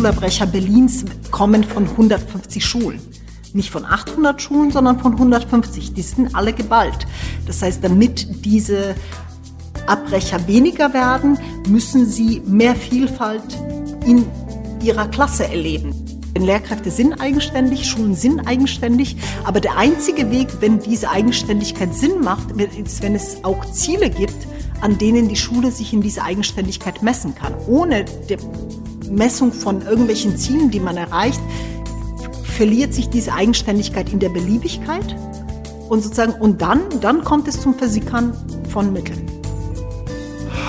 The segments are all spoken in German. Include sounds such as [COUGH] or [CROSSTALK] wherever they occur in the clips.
Schulabbrecher Berlins kommen von 150 Schulen. Nicht von 800 Schulen, sondern von 150. Die sind alle geballt. Das heißt, damit diese Abbrecher weniger werden, müssen sie mehr Vielfalt in ihrer Klasse erleben. Denn Lehrkräfte sind eigenständig, Schulen sind eigenständig, aber der einzige Weg, wenn diese Eigenständigkeit Sinn macht, ist, wenn es auch Ziele gibt, an denen die Schule sich in dieser Eigenständigkeit messen kann. Ohne Messung von irgendwelchen Zielen, die man erreicht, verliert sich diese Eigenständigkeit in der Beliebigkeit und sozusagen und dann dann kommt es zum Versickern von Mitteln.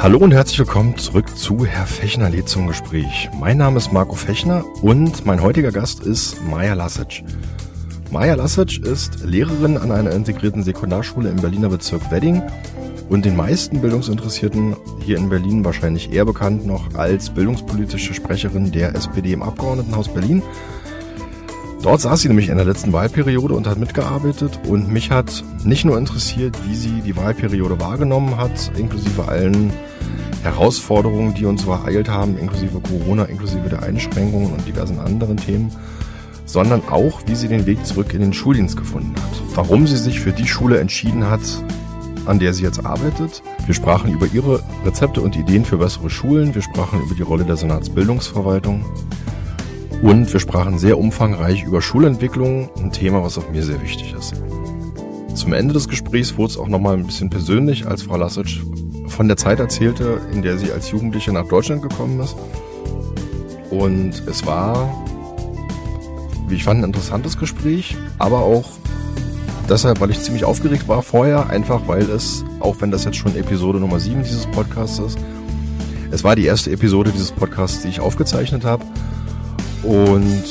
Hallo und herzlich willkommen zurück zu Herr Fechner zum Gespräch. Mein Name ist Marco Fechner und mein heutiger Gast ist Maja Lasic. Maja Lasic ist Lehrerin an einer integrierten Sekundarschule im Berliner Bezirk Wedding und den meisten Bildungsinteressierten hier in Berlin wahrscheinlich eher bekannt noch als bildungspolitische Sprecherin der SPD im Abgeordnetenhaus Berlin. Dort saß sie nämlich in der letzten Wahlperiode und hat mitgearbeitet und mich hat nicht nur interessiert, wie sie die Wahlperiode wahrgenommen hat, inklusive allen Herausforderungen, die uns übereilt haben, inklusive Corona, inklusive der Einschränkungen und diversen anderen Themen, sondern auch, wie sie den Weg zurück in den Schuldienst gefunden hat. Warum sie sich für die Schule entschieden hat, an der sie jetzt arbeitet. Wir sprachen über ihre Rezepte und Ideen für bessere Schulen. Wir sprachen über die Rolle der Senatsbildungsverwaltung. Und wir sprachen sehr umfangreich über Schulentwicklung, ein Thema, was auch mir sehr wichtig ist. Zum Ende des Gesprächs wurde es auch nochmal ein bisschen persönlich, als Frau Lassic von der Zeit erzählte, in der sie als Jugendliche nach Deutschland gekommen ist. Und es war, wie ich fand, ein interessantes Gespräch, aber auch deshalb, weil ich ziemlich aufgeregt war vorher, einfach weil es, auch wenn das jetzt schon Episode Nummer 7 dieses Podcasts ist, es war die erste Episode dieses Podcasts, die ich aufgezeichnet habe. Und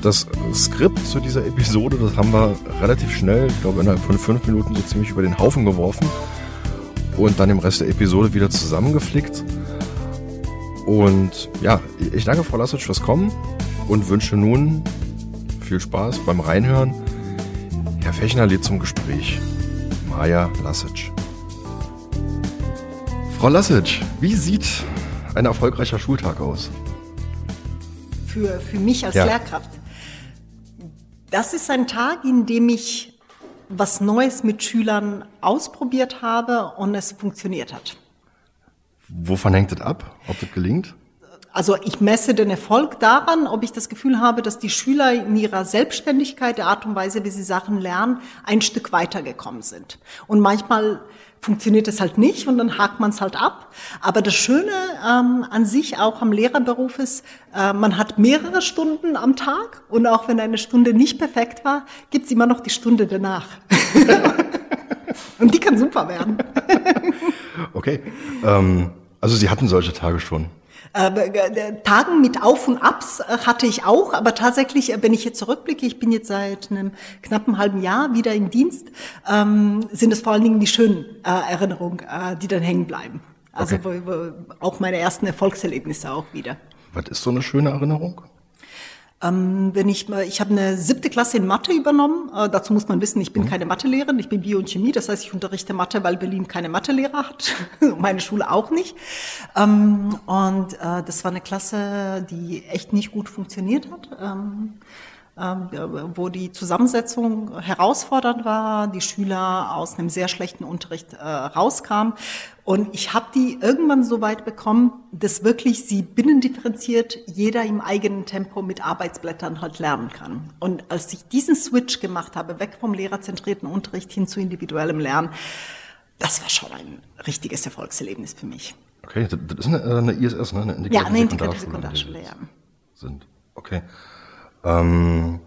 das Skript zu dieser Episode, das haben wir relativ schnell, ich glaube innerhalb von fünf Minuten so ziemlich über den Haufen geworfen und dann im Rest der Episode wieder zusammengeflickt. Und ja, ich danke Frau Lassic fürs Kommen und wünsche nun viel Spaß beim Reinhören. Herr Fechner lädt zum Gespräch. Maja Lassic. Frau Lassic, wie sieht ein erfolgreicher Schultag aus? Für, für mich als ja. Lehrkraft. Das ist ein Tag, in dem ich was Neues mit Schülern ausprobiert habe und es funktioniert hat. Wovon hängt das ab, ob das gelingt? Also ich messe den Erfolg daran, ob ich das Gefühl habe, dass die Schüler in ihrer Selbstständigkeit, der Art und Weise, wie sie Sachen lernen, ein Stück weitergekommen sind. Und manchmal funktioniert es halt nicht und dann hakt man es halt ab. Aber das Schöne ähm, an sich auch am Lehrerberuf ist, äh, man hat mehrere Stunden am Tag und auch wenn eine Stunde nicht perfekt war, gibt's immer noch die Stunde danach. [LAUGHS] und die kann super werden. okay. Ähm, also Sie hatten solche Tage schon. Äh, Tagen mit Auf und Abs äh, hatte ich auch, aber tatsächlich, äh, wenn ich jetzt zurückblicke, ich bin jetzt seit einem knappen halben Jahr wieder im Dienst, ähm, sind es vor allen Dingen die schönen äh, Erinnerungen, äh, die dann hängen bleiben. Also okay. auch meine ersten Erfolgserlebnisse auch wieder. Was ist so eine schöne Erinnerung? Ähm, wenn ich mal, ich habe eine siebte Klasse in Mathe übernommen. Äh, dazu muss man wissen, ich bin mhm. keine Mathelehrerin, ich bin Bio und Chemie. Das heißt, ich unterrichte Mathe, weil Berlin keine Mathelehrer hat. [LAUGHS] Meine Schule auch nicht. Ähm, und äh, das war eine Klasse, die echt nicht gut funktioniert hat. Ähm, ähm, wo die Zusammensetzung herausfordernd war, die Schüler aus einem sehr schlechten Unterricht äh, rauskamen. Und ich habe die irgendwann so weit bekommen, dass wirklich sie binnendifferenziert jeder im eigenen Tempo mit Arbeitsblättern halt lernen kann. Und als ich diesen Switch gemacht habe, weg vom lehrerzentrierten Unterricht hin zu individuellem Lernen, das war schon ein richtiges Erfolgserlebnis für mich. Okay, das ist eine, äh, eine ISS, ne? Eine ja, eine integrierte Sekundarschule, ja. Sind. Okay. Ähm,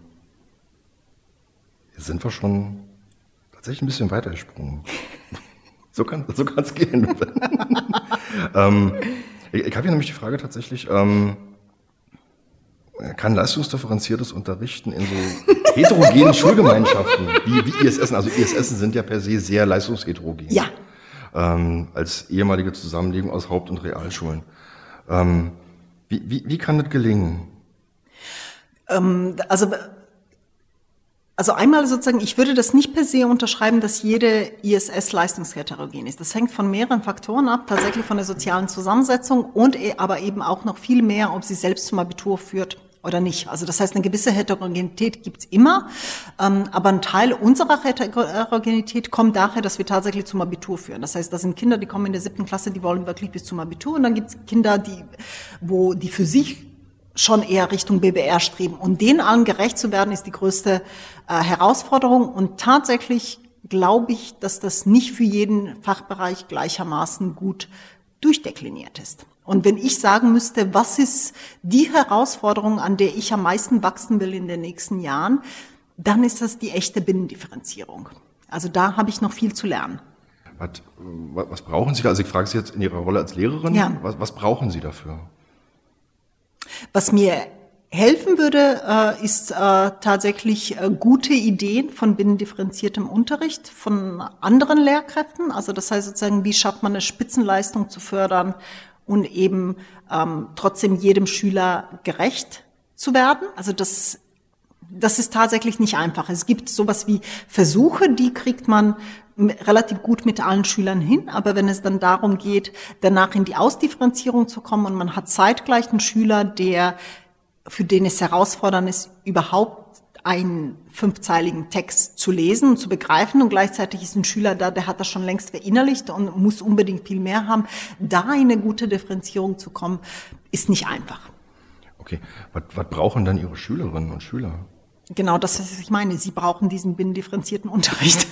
jetzt sind wir schon tatsächlich ein bisschen weiter gesprungen. [LAUGHS] so kann so es gehen. [LAUGHS] ähm, ich ich habe hier nämlich die Frage tatsächlich, ähm, kann leistungsdifferenziertes Unterrichten in so [LAUGHS] heterogenen Schulgemeinschaften wie, wie ISS, also ISS sind ja per se sehr leistungsheterogen. Ja. Ähm, als ehemalige Zusammenlegung aus Haupt- und Realschulen. Ähm, wie, wie, wie kann das gelingen? Ähm, also Also einmal sozusagen, ich würde das nicht per se unterschreiben, dass jede ISS leistungsheterogen ist. Das hängt von mehreren Faktoren ab, tatsächlich von der sozialen Zusammensetzung und e, aber eben auch noch viel mehr, ob sie selbst zum Abitur führt oder nicht. Also das heißt, eine gewisse Heterogenität gibt's immer, ähm, aber ein Teil unserer Heterogenität kommt daher, dass wir tatsächlich zum Abitur führen. Das heißt, das sind Kinder, die kommen in der siebten Klasse, die wollen wirklich bis zum Abitur und dann gibt's Kinder, die, wo die für sich schon eher Richtung BBR streben. Und denen allen gerecht zu werden, ist die größte äh, Herausforderung. Und tatsächlich glaube ich, dass das nicht für jeden Fachbereich gleichermaßen gut durchdekliniert ist. Und wenn ich sagen müsste, was ist die Herausforderung, an der ich am meisten wachsen will in den nächsten Jahren, dann ist das die echte Binnendifferenzierung. Also da habe ich noch viel zu lernen. Was, was brauchen Sie da? Also ich frage Sie jetzt in Ihrer Rolle als Lehrerin, ja. was, was brauchen Sie dafür? Was mir helfen würde, äh, ist äh, tatsächlich äh, gute Ideen von binnendifferenziertem Unterricht von anderen Lehrkräften. Also das heißt sozusagen, wie schafft man eine Spitzenleistung zu fördern und eben ähm, trotzdem jedem Schüler gerecht zu werden. Also das das ist tatsächlich nicht einfach. Es gibt sowas wie Versuche, die kriegt man relativ gut mit allen Schülern hin, aber wenn es dann darum geht, danach in die Ausdifferenzierung zu kommen und man hat zeitgleich einen Schüler, der für den es herausfordernd ist, überhaupt einen fünfzeiligen Text zu lesen und zu begreifen und gleichzeitig ist ein Schüler da, der hat das schon längst verinnerlicht und muss unbedingt viel mehr haben. Da eine gute Differenzierung zu kommen, ist nicht einfach. Okay, was, was brauchen dann Ihre Schülerinnen und Schüler? Genau das, was ich meine. Sie brauchen diesen binnendifferenzierten [LAUGHS] Unterricht.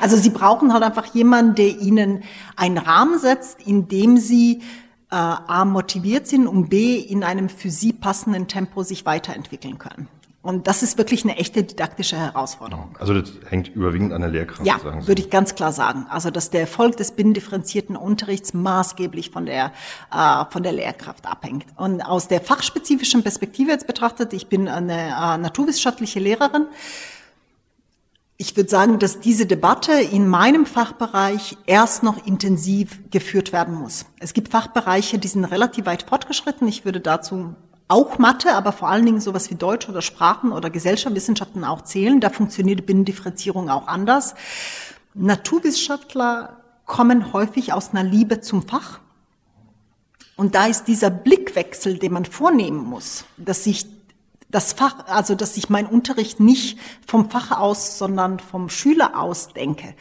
also Sie brauchen halt einfach jemanden, der Ihnen einen Rahmen setzt, in dem Sie äh, A motiviert sind und B in einem für Sie passenden Tempo sich weiterentwickeln können. Und das ist wirklich eine echte didaktische Herausforderung. Also das hängt überwiegend an der Lehrkraft, ja, sagen Sie. würde ich ganz klar sagen. Also dass der Erfolg des binnendifferenzierten Unterrichts maßgeblich von der, äh, von der Lehrkraft abhängt. Und aus der fachspezifischen Perspektive jetzt betrachtet, ich bin eine äh, naturwissenschaftliche Lehrerin, ich würde sagen, dass diese Debatte in meinem Fachbereich erst noch intensiv geführt werden muss. Es gibt Fachbereiche, die sind relativ weit fortgeschritten. Ich würde dazu auch Mathe, aber vor allen Dingen sowas wie Deutsch oder Sprachen oder Gesellschaftswissenschaften auch zählen. Da funktioniert die Binnendifferenzierung auch anders. Naturwissenschaftler kommen häufig aus einer Liebe zum Fach. Und da ist dieser Blickwechsel, den man vornehmen muss, dass sich das Fach, also dass ich meinen Unterricht nicht vom Fach aus, sondern vom Schüler aus denke,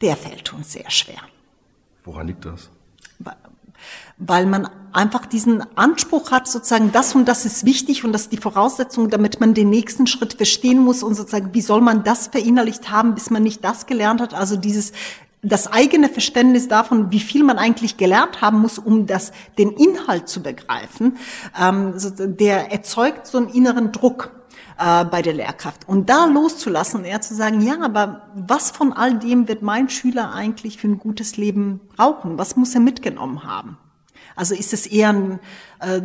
der fällt uns sehr schwer. Woran liegt das? Weil man einfach diesen Anspruch hat, sozusagen, das und das ist wichtig und das ist die Voraussetzung, damit man den nächsten Schritt verstehen muss und sozusagen, wie soll man das verinnerlicht haben, bis man nicht das gelernt hat, also dieses, das eigene Verständnis davon, wie viel man eigentlich gelernt haben muss, um das, den Inhalt zu begreifen, ähm, der erzeugt so einen inneren Druck äh, bei der Lehrkraft. Und da loszulassen und eher zu sagen, ja, aber was von all dem wird mein Schüler eigentlich für ein gutes Leben brauchen? Was muss er mitgenommen haben? Also ist es eher ein äh,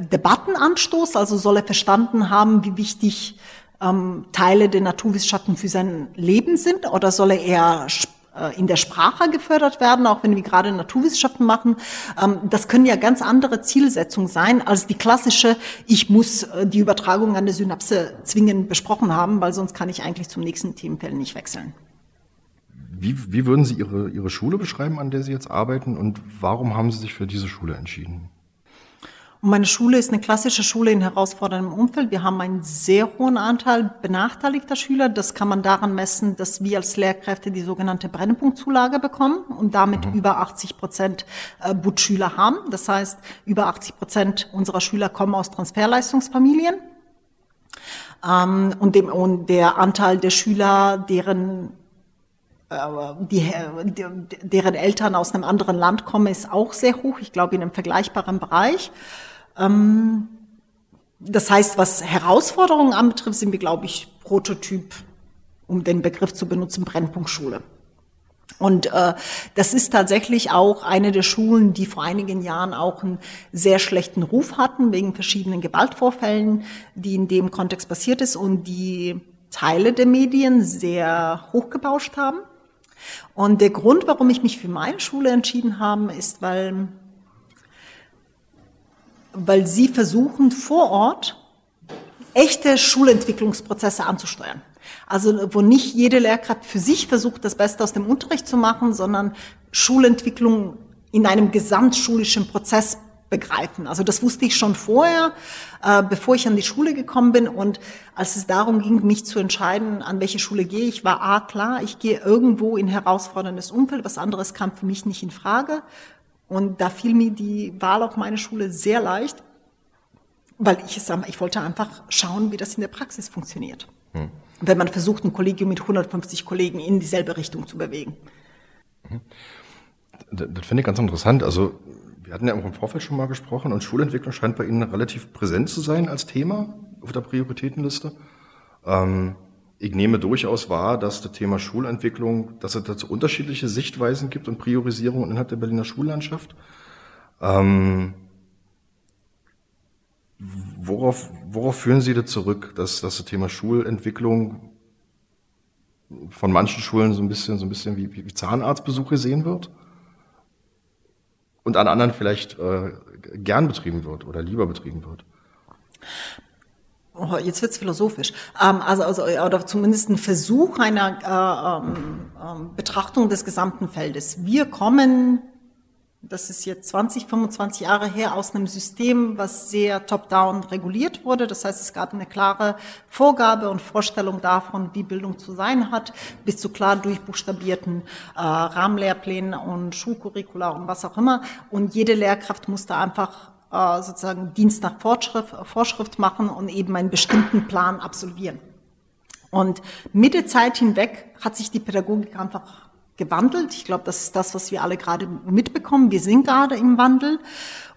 Debattenanstoß? Also soll er verstanden haben, wie wichtig ähm, Teile der Naturwissenschaften für sein Leben sind? Oder soll er eher äh, in der Sprache gefördert werden, auch wenn wir gerade Naturwissenschaften machen. Ähm, das können ja ganz andere Zielsetzungen sein als die klassische, ich muss äh, die Übertragung an der Synapse zwingend besprochen haben, weil sonst kann ich eigentlich zum nächsten Themenfeld nicht wechseln. Wie, wie würden Sie Ihre, Ihre Schule beschreiben, an der Sie jetzt arbeiten und warum haben Sie sich für diese Schule entschieden? Und meine Schule ist eine klassische Schule in herausforderndem Umfeld. Wir haben einen sehr hohen Anteil benachteiligter Schüler. Das kann man daran messen, dass wir als Lehrkräfte die sogenannte Brennpunktzulage bekommen und damit mhm. über 80 Prozent äh, BUT-Schüler haben. Das heißt, über 80 Prozent unserer Schüler kommen aus Transferleistungsfamilien. Ähm, und, dem, und der Anteil der Schüler, deren die, deren Eltern aus einem anderen Land kommen, ist auch sehr hoch. Ich glaube, in einem vergleichbaren Bereich. Ähm, das heißt, was Herausforderungen anbetrifft, sind wir, glaube ich, Prototyp, um den Begriff zu benutzen, Brennpunktschule. Und äh, das ist tatsächlich auch eine der Schulen, die vor einigen Jahren auch einen sehr schlechten Ruf hatten, wegen verschiedenen Gewaltvorfällen, die in dem Kontext passiert ist und die Teile der Medien sehr hochgebauscht haben. Und der Grund, warum ich mich für meine Schule entschieden habe, ist, weil weil sie versuchen vor Ort echte Schulentwicklungsprozesse anzusteuern. Also wo nicht jede Lehrkraft für sich versucht, das Beste aus dem Unterricht zu machen, sondern Schulentwicklung in einem gesamtschulischen Prozess begreifen. Also das wusste ich schon vorher, äh, bevor ich an die Schule gekommen bin. Und als es darum ging, mich zu entscheiden, an welche Schule gehe ich, war A klar, ich gehe irgendwo in herausforderndes Umfeld. Was anderes kam für mich nicht in Frage. Und da fiel mir die Wahl auf meine Schule sehr leicht, weil ich es, ich wollte einfach schauen, wie das in der Praxis funktioniert. Hm. Wenn man versucht, ein Kollegium mit 150 Kollegen in dieselbe Richtung zu bewegen. Mhm. Das finde ich ganz interessant. Also wir hatten ja auch im Vorfeld schon mal gesprochen und Schulentwicklung scheint bei Ihnen relativ präsent zu sein als Thema auf der Prioritätenliste. Ähm, ich nehme durchaus wahr, dass das Thema Schulentwicklung, dass es dazu unterschiedliche Sichtweisen gibt und Priorisierungen innerhalb der Berliner Schullandschaft. Ähm, worauf, worauf führen Sie das zurück, dass, dass das Thema Schulentwicklung von manchen Schulen so ein bisschen, so ein bisschen wie, wie Zahnarztbesuch gesehen wird? Und an anderen vielleicht äh, gern betrieben wird oder lieber betrieben wird? Oh, jetzt wird's philosophisch. Ähm, also, also, oder zumindest ein Versuch einer äh, ähm, ähm, Betrachtung des gesamten Feldes. Wir kommen, das ist jetzt 20, 25 Jahre her, aus einem System, was sehr top-down reguliert wurde. Das heißt, es gab eine klare Vorgabe und Vorstellung davon, wie Bildung zu sein hat, bis zu klar durchbuchstabierten äh, Rahmenlehrplänen und Schulcurricula und was auch immer. Und jede Lehrkraft musste einfach äh, sozusagen Dienst nach Vorschrift, Vorschrift machen und eben einen bestimmten Plan absolvieren. Und mit der Zeit hinweg hat sich die Pädagogik einfach gewandelt. Ich glaube, das ist das, was wir alle gerade mitbekommen. Wir sind gerade im Wandel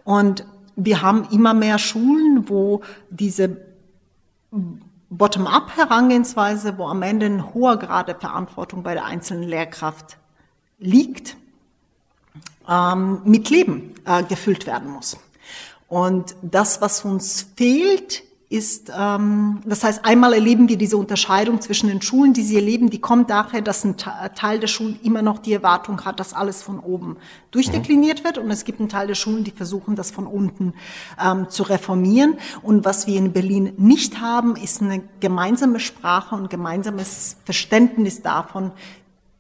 und wir haben immer mehr Schulen, wo diese Bottom-up-Herangehensweise, wo am Ende ein hoher Grad der Verantwortung bei der einzelnen Lehrkraft liegt, ähm, mit Leben äh, gefüllt werden muss. Und das, was uns fehlt, ist, ähm, das heißt, einmal erleben wir diese Unterscheidung zwischen den Schulen, die sie erleben, die kommt daher, dass ein Teil der Schulen immer noch die Erwartung hat, dass alles von oben durchdekliniert wird und es gibt einen Teil der Schulen, die versuchen, das von unten ähm, zu reformieren. Und was wir in Berlin nicht haben, ist eine gemeinsame Sprache und gemeinsames Verständnis davon,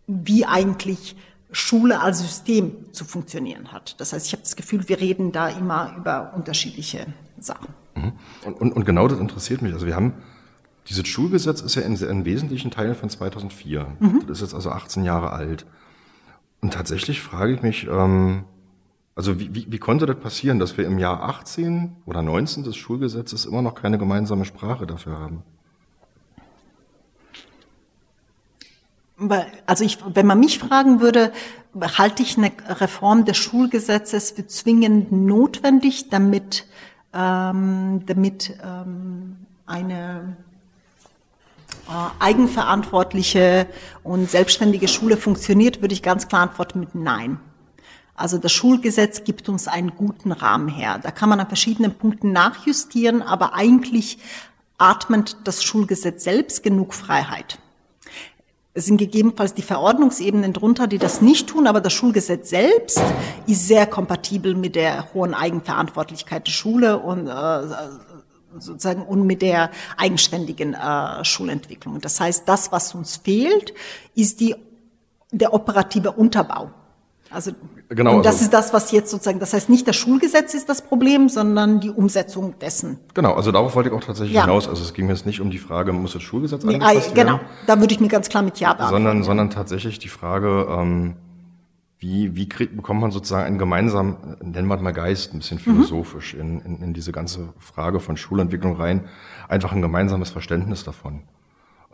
wie eigentlich Schule als System zu funktionieren hat. Das heißt, ich habe das Gefühl, wir reden da immer über unterschiedliche Sachen. Mhm. Und, und, und genau das interessiert mich. Also wir haben, dieses Schulgesetz ist ja in, in wesentlichen Teilen von 2004. Mhm. Das ist jetzt also 18 Jahre alt. Und tatsächlich frage ich mich, ähm, also wie, wie, wie konnte das passieren, dass wir im Jahr 18 oder 19 des Schulgesetzes immer noch keine gemeinsame Sprache dafür haben? Also ich, wenn man mich fragen würde, halte ich eine Reform des Schulgesetzes für zwingend notwendig, damit, ähm, damit ähm, eine äh, eigenverantwortliche und selbstständige Schule funktioniert, würde ich ganz klar antworten mit Nein. Also das Schulgesetz gibt uns einen guten Rahmen her. Da kann man an verschiedenen Punkten nachjustieren, aber eigentlich atmet das Schulgesetz selbst genug Freiheit. Es sind gegebenenfalls die Verordnungsebenen drunter, die das nicht tun, aber das Schulgesetz selbst ist sehr kompatibel mit der hohen Eigenverantwortlichkeit der Schule und äh, sozusagen und mit der eigenständigen äh, Schulentwicklung. Das heißt, das, was uns fehlt, ist die, der operative Unterbau. Also genau, und das also, ist das, was jetzt sozusagen, das heißt nicht das Schulgesetz ist das Problem, sondern die Umsetzung dessen. Genau, also darauf wollte ich auch tatsächlich ja. hinaus. Also es ging jetzt nicht um die Frage, muss das Schulgesetz nee, angepasst Genau, da würde ich mir ganz klar mit Ja beantworten. Sondern, sondern tatsächlich die Frage, ähm, wie, wie kriegt, bekommt man sozusagen einen gemeinsamen, nennen wir mal Geist, ein bisschen mhm. philosophisch mhm. in, in, in diese ganze Frage von Schulentwicklung rein, einfach ein gemeinsames Verständnis davon.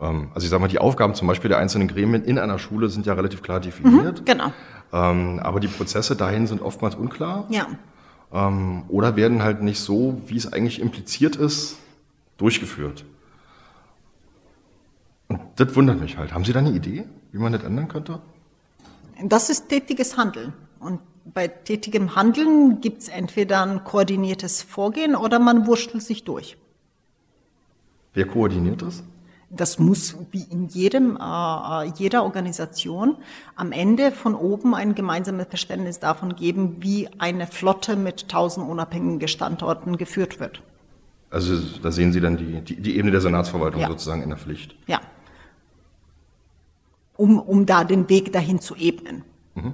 Ähm, also ich sage mal, die Aufgaben zum Beispiel der einzelnen Gremien in einer Schule sind ja relativ klar definiert. Mhm, genau. Ähm, aber die Prozesse dahin sind oftmals unklar. Ja. Ähm, oder werden halt nicht so, wie es eigentlich impliziert ist, durchgeführt. Und das wundert mich halt. Haben Sie da eine Idee, wie man das ändern könnte? Das ist tätiges Handeln. Und bei tätigem Handeln gibt es entweder ein koordiniertes Vorgehen oder man wurschtelt sich durch. Wer koordiniert das? Das muss wie in jedem, äh, äh, jeder Organisation am Ende von oben ein gemeinsames Verständnis davon geben, wie eine Flotte mit tausend unabhängigen Standorten geführt wird. Also da sehen Sie dann die, die, die Ebene der Senatsverwaltung Ja. sozusagen in der Pflicht. Ja. Um, um da den Weg dahin zu ebnen.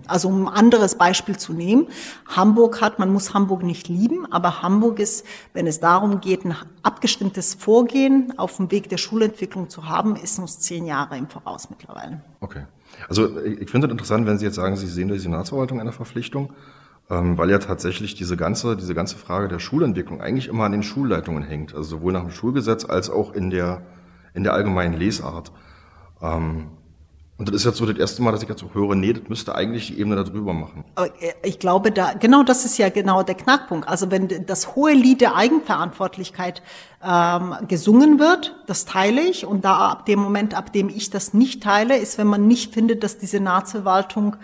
Also um ein anderes Beispiel zu nehmen, Hamburg hat, man muss Hamburg nicht lieben, aber Hamburg ist, wenn es darum geht, ein abgestimmtes Vorgehen auf dem Weg der Schulentwicklung zu haben, ist uns zehn Jahre im Voraus mittlerweile. Okay. Also ich ich finde es interessant, wenn Sie jetzt sagen, Sie sehen die Senatsverwaltung einer Verpflichtung, ähm, weil ja tatsächlich diese ganze, diese ganze Frage der Schulentwicklung eigentlich immer an den Schulleitungen hängt. Also sowohl nach dem Schulgesetz als auch in der, in der allgemeinen Lesart. Ähm, und das ist jetzt so das erste Mal, dass ich auch höre, nee, das müsste eigentlich die Ebene darüber machen. Äh, ich glaube, da, genau das ist ja genau der Knackpunkt. Also wenn das hohe Lied der Eigenverantwortlichkeit ähm, gesungen wird, das teile ich. Und da ab dem Moment, ab dem ich das nicht teile, ist, wenn man nicht findet, dass die Senatsverwaltung beha-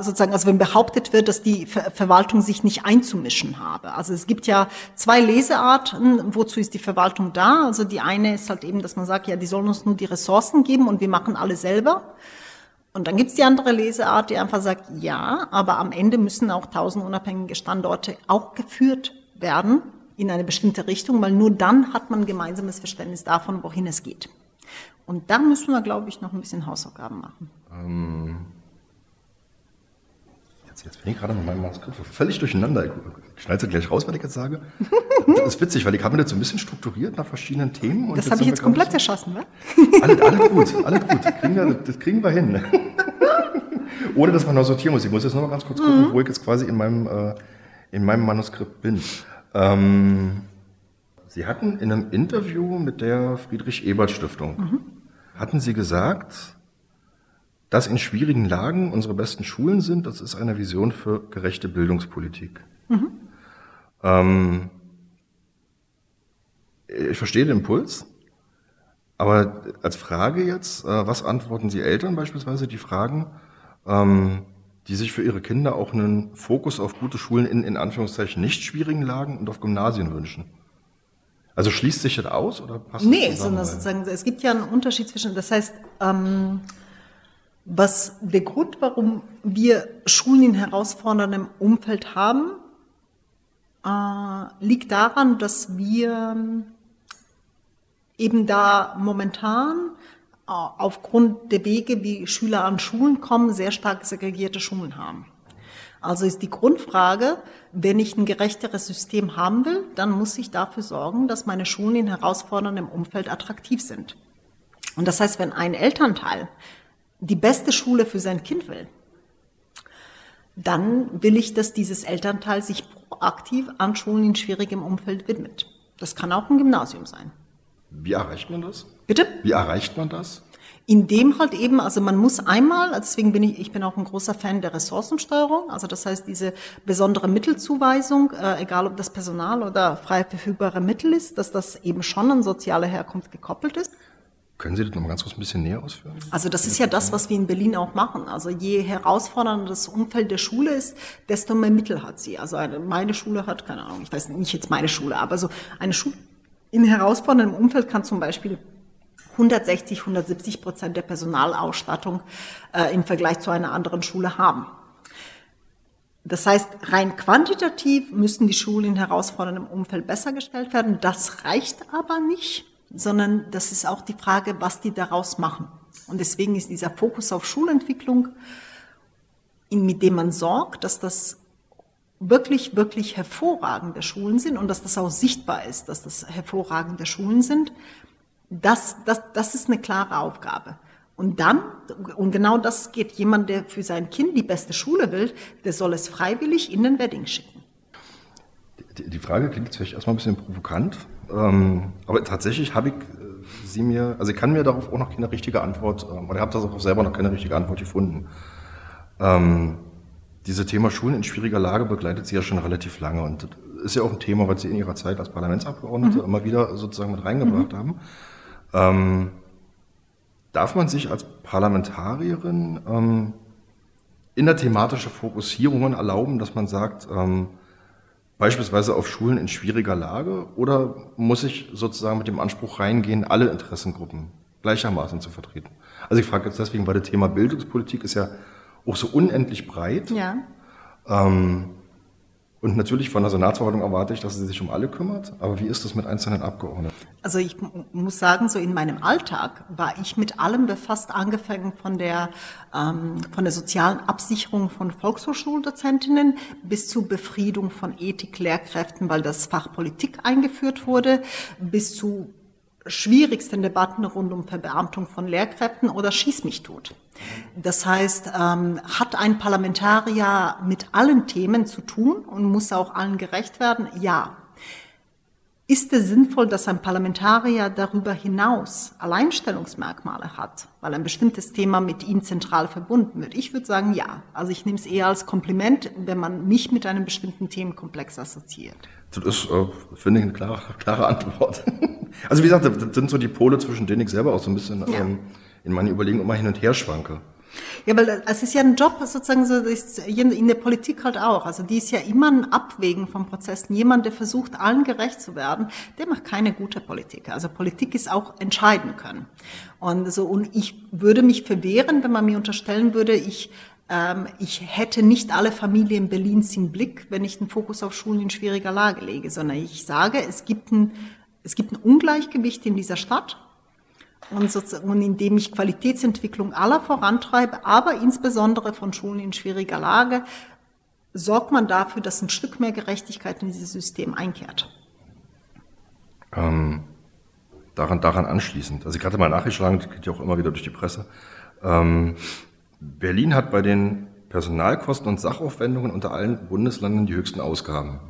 sozusagen, also wenn behauptet wird, dass die Ver Verwaltung sich nicht einzumischen habe. Also es gibt ja zwei Lesearten, wozu ist die Verwaltung da? Also die eine ist halt eben, dass man sagt, ja, die sollen uns nur die Ressourcen geben und wir machen alle selber. Und dann gibt's die andere Leseart, die einfach sagt, ja, aber am Ende müssen auch tausend unabhängige Standorte auch geführt werden in eine bestimmte Richtung, weil nur dann hat man ein gemeinsames Verständnis davon, wohin es geht. Und da müssen wir, glaube ich, noch ein bisschen Hausaufgaben machen. Jetzt, jetzt bin ich gerade mit meinem Manuskript völlig durcheinander. Ich schneide gleich raus, was ich jetzt sage. Das ist witzig, weil ich habe mir das so ein bisschen strukturiert nach verschiedenen Themen. und Das habe ich jetzt komplett zerschossen, ne? Alles, alles gut, alles gut. Das kriegen wir, das kriegen wir hin. [LAUGHS] Ohne dass man noch sortieren muss. Ich muss jetzt noch mal ganz kurz gucken, wo ich jetzt quasi in meinem, äh, in meinem Manuskript bin. Ähm, Sie hatten in einem Interview mit der Friedrich-Ebert-Stiftung, hatten Sie gesagt, dass in schwierigen Lagen unsere besten Schulen sind, das ist eine Vision für gerechte Bildungspolitik. Ähm, ich verstehe den Impuls. Aber als Frage jetzt, äh, was antworten Sie Eltern beispielsweise, die fragen, ähm, die sich für ihre Kinder auch einen Fokus auf gute Schulen in, in Anführungszeichen nicht schwierigen Lagen und auf Gymnasien wünschen? Also schließt sich das aus oder passt Nee, das zusammen? sondern sozusagen, es gibt ja einen Unterschied zwischen, das heißt, ähm, was der Grund, warum wir Schulen in herausforderndem Umfeld haben, äh, liegt daran, dass wir eben da momentan äh, aufgrund der Wege, wie Schüler an Schulen kommen, sehr stark segregierte Schulen haben. Also ist die Grundfrage, wenn ich ein gerechteres System haben will, dann muss ich dafür sorgen, dass meine Schulen in herausforderndem Umfeld attraktiv sind. Und das heißt, wenn ein Elternteil die beste Schule für sein Kind will, dann will ich, dass dieses Elternteil sich proaktiv an Schulen in schwierigem Umfeld widmet. Das kann auch ein Gymnasium sein. Wie erreicht man das? Bitte? Wie erreicht man das? Indem halt eben, also man muss einmal, also deswegen bin ich, ich bin auch ein großer Fan der Ressourcensteuerung, also das heißt diese besondere Mittelzuweisung, äh, egal ob das Personal oder frei verfügbare Mittel ist, dass das eben schon an soziale Herkunft gekoppelt ist. Können Sie das noch mal ganz kurz ein bisschen näher ausführen? Also das ist ja das, was wir in Berlin auch machen. Also je herausfordernder das Umfeld der Schule ist, desto mehr Mittel hat sie. Also eine, meine Schule hat, keine Ahnung, ich weiß nicht jetzt meine Schule, aber so eine Schule in herausforderndem Umfeld kann zum Beispiel 160, 170 Prozent der Personalausstattung äh, im Vergleich zu einer anderen Schule haben. Das heißt, rein quantitativ müssen die Schulen in herausforderndem Umfeld besser gestellt werden. Das reicht aber nicht, sondern das ist auch die Frage, was die daraus machen. Und deswegen ist dieser Fokus auf Schulentwicklung, mit dem man sorgt, dass das wirklich, wirklich hervorragende Schulen sind und dass das auch sichtbar ist, dass das hervorragende Schulen sind, das, das, das ist eine klare Aufgabe. Und dann, und genau das geht, jemand, der für sein Kind die beste Schule will, der soll es freiwillig in den Wedding schicken. Die, Frage klingt vielleicht erstmal ein bisschen provokant, ähm, aber tatsächlich habe ich äh, sie mir, also ich kann mir darauf auch noch keine richtige Antwort, ähm, oder habe das auch selber noch keine richtige Antwort gefunden. Ähm, diese Thema Schulen in schwieriger Lage begleitet sie ja schon relativ lange und das ist ja auch ein Thema, was sie in ihrer Zeit als Parlamentsabgeordnete Mhm. immer wieder sozusagen mit reingebracht haben. Ähm, darf man sich als Parlamentarierin ähm, in der thematischen Fokussierungen erlauben, dass man sagt, ähm, beispielsweise auf Schulen in schwieriger Lage, oder muss ich sozusagen mit dem Anspruch reingehen, alle Interessengruppen gleichermaßen zu vertreten? Also ich frage jetzt deswegen, weil das Thema Bildungspolitik ist ja auch so unendlich breit. Ja. Ähm, Und natürlich von der Senatsverwaltung erwarte ich, dass sie sich um alle kümmert. Aber wie ist das mit einzelnen Abgeordneten? Also ich muss sagen, so in meinem Alltag war ich mit allem befasst, angefangen von der, ähm, von der sozialen Absicherung von Volkshochschuldozentinnen bis zur Befriedung von Ethik-Lehrkräften, weil das Fach Politik eingeführt wurde, bis zu schwierigsten Debatten rund um Verbeamtung von Lehrkräften oder Schieß mich tot. Das heißt, ähm, hat ein Parlamentarier mit allen Themen zu tun und muss auch allen gerecht werden? Ja. Ist es sinnvoll, dass ein Parlamentarier darüber hinaus Alleinstellungsmerkmale hat, weil ein bestimmtes Thema mit ihm zentral verbunden wird? Ich würde sagen, ja. Also ich nehme es eher als Kompliment, wenn man mich mit einem bestimmten Themenkomplex assoziiert. Das ist, äh, finde ich, eine klare, klare Antwort. [LAUGHS] also wie gesagt, das sind so die Pole, zwischen denen ich selber auch so ein bisschen ja. ähm, in meinen Überlegungen immer hin und her schwanke. Ja, weil es ist ja ein Job, sozusagen, so ist in der Politik halt auch. Also die ist ja immer ein Abwägen von Prozessen. Jemand, der versucht, allen gerecht zu werden, der macht keine gute Politik. Also Politik ist auch entscheiden können. Und so, und ich würde mich verwehren, wenn man mir unterstellen würde, ich ich hätte nicht alle Familien Berlins im Blick, wenn ich den Fokus auf Schulen in schwieriger Lage lege, sondern ich sage, es gibt ein, es gibt ein Ungleichgewicht in dieser Stadt und, und indem ich Qualitätsentwicklung aller vorantreibe, aber insbesondere von Schulen in schwieriger Lage, sorgt man dafür, dass ein Stück mehr Gerechtigkeit in dieses System einkehrt. Ähm, daran, daran anschließend, also hatte mal nachgeschlagen, das geht ja auch immer wieder durch die Presse, ähm, Berlin hat bei den Personalkosten und Sachaufwendungen unter allen Bundesländern die höchsten Ausgaben.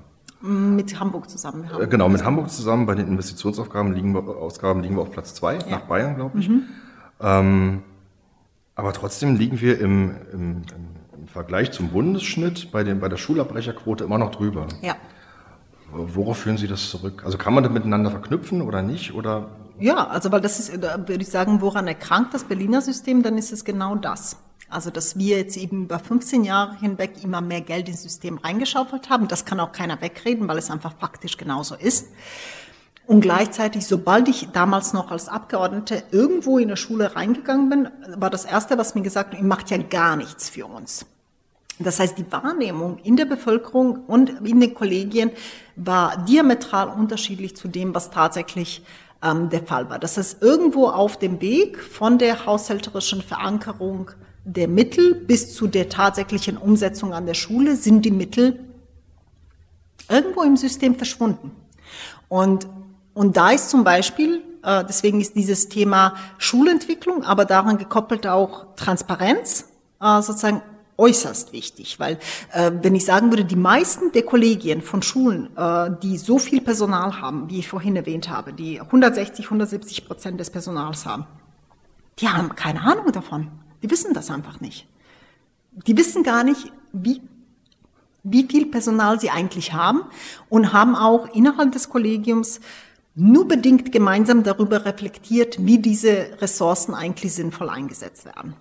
Mit Hamburg zusammen. Hamburg. Äh, genau, mit Hamburg zusammen. Bei den Investitionsausgaben liegen wir, Ausgaben liegen wir auf Platz zwei, ja. nach Bayern, glaube ich. Mhm. Ähm, aber trotzdem liegen wir im, im, im, Vergleich zum Bundesschnitt bei, den, bei der Schulabbrecherquote immer noch drüber. Ja. Worauf führen Sie das zurück? Also kann man das miteinander verknüpfen oder nicht? Oder? Ja, also weil das ist, da würde ich sagen, woran erkrankt das Berliner System, dann ist es genau das. Also, dass wir jetzt eben über 15 Jahre hinweg immer mehr Geld ins System reingeschaufelt haben, das kann auch keiner wegreden, weil es einfach faktisch genauso ist. Und gleichzeitig, sobald ich damals noch als Abgeordnete irgendwo in der Schule reingegangen bin, war das Erste, was mir gesagt wurde, ihr macht ja gar nichts für uns. Das heißt, die Wahrnehmung in der Bevölkerung und in den Kollegien war diametral unterschiedlich zu dem, was tatsächlich ähm, der Fall war. Das heißt, irgendwo auf dem Weg von der haushälterischen Verankerung der Mittel bis zu der tatsächlichen Umsetzung an der Schule sind die Mittel irgendwo im System verschwunden. Und, und da ist zum Beispiel, äh, deswegen ist dieses Thema Schulentwicklung, aber daran gekoppelt auch Transparenz, äh, sozusagen äußerst wichtig, weil äh, wenn ich sagen würde, die meisten der Kollegien von Schulen, äh, die so viel Personal haben, wie ich vorhin erwähnt habe, die 160, 170 Prozent des Personals haben, die haben keine Ahnung davon. Die wissen das einfach nicht. Die wissen gar nicht, wie, wie viel Personal sie eigentlich haben und haben auch innerhalb des Kollegiums nur bedingt gemeinsam darüber reflektiert, wie diese Ressourcen eigentlich sinnvoll eingesetzt werden.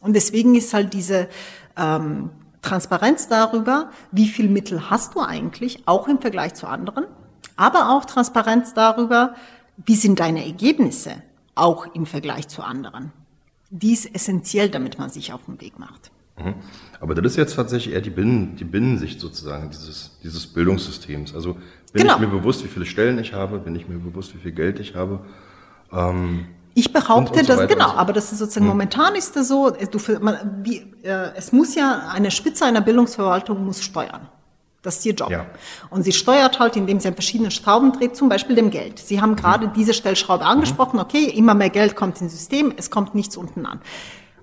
Und deswegen ist halt diese ähm, Transparenz darüber, wie viel Mittel hast du eigentlich, auch im Vergleich zu anderen, aber auch Transparenz darüber, wie sind deine Ergebnisse, auch im Vergleich zu anderen die ist essentiell, damit man sich auf den Weg macht. Mhm. Aber das ist jetzt tatsächlich eher die, Binnen, die Binnensicht sozusagen dieses, dieses Bildungssystems. Also bin genau. ich mir bewusst, wie viele Stellen ich habe, bin ich mir bewusst, wie viel Geld ich habe. Ähm, ich behaupte, und, und so dass, genau, aber das ist sozusagen, hm. momentan ist es so, du, man, wie, äh, es muss ja, eine Spitze einer Bildungsverwaltung muss steuern. Das ist ihr Job. Ja. Und sie steuert halt, indem sie an verschiedenen Schrauben dreht, zum Beispiel dem Geld. Sie haben gerade mhm. diese Stellschraube angesprochen, okay, immer mehr Geld kommt ins System, es kommt nichts unten an.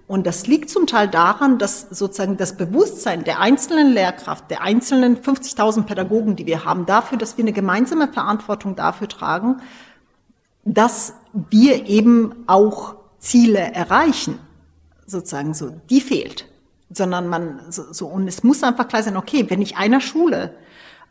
Und das liegt zum Teil daran, dass sozusagen das Bewusstsein der einzelnen Lehrkraft, der einzelnen 50.000 Pädagogen, die wir haben, dafür, dass wir eine gemeinsame Verantwortung dafür tragen, dass wir eben auch Ziele erreichen, sozusagen so, die fehlt sondern man so, so und es muss einfach klar sein, okay, wenn ich einer Schule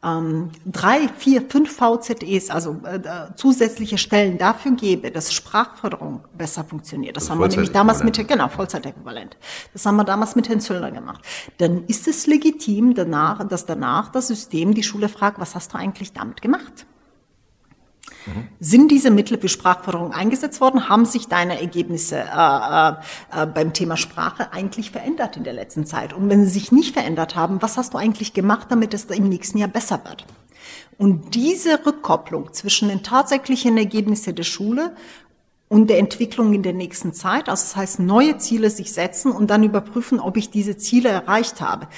ähm, drei, vier, fünf VZEs, also äh, zusätzliche Stellen dafür gebe, dass Sprachförderung besser funktioniert. Das, das haben wir nämlich damals mit, genau, Vollzeitäquivalent. Das haben wir damals mit Herrn Zöllner gemacht. Dann ist es legitim danach, dass danach das System die Schule fragt, was hast du eigentlich damit gemacht? Sind diese Mittel für Sprachförderung eingesetzt worden? Haben sich deine Ergebnisse äh, äh, äh, beim Thema Sprache eigentlich verändert in der letzten Zeit? Und wenn sie sich nicht verändert haben, was hast du eigentlich gemacht, damit es im nächsten Jahr besser wird? Und diese Rückkopplung zwischen den tatsächlichen Ergebnissen der Schule und der Entwicklung in der nächsten Zeit. Also das heißt, neue Ziele sich setzen und dann überprüfen, ob ich diese Ziele erreicht habe.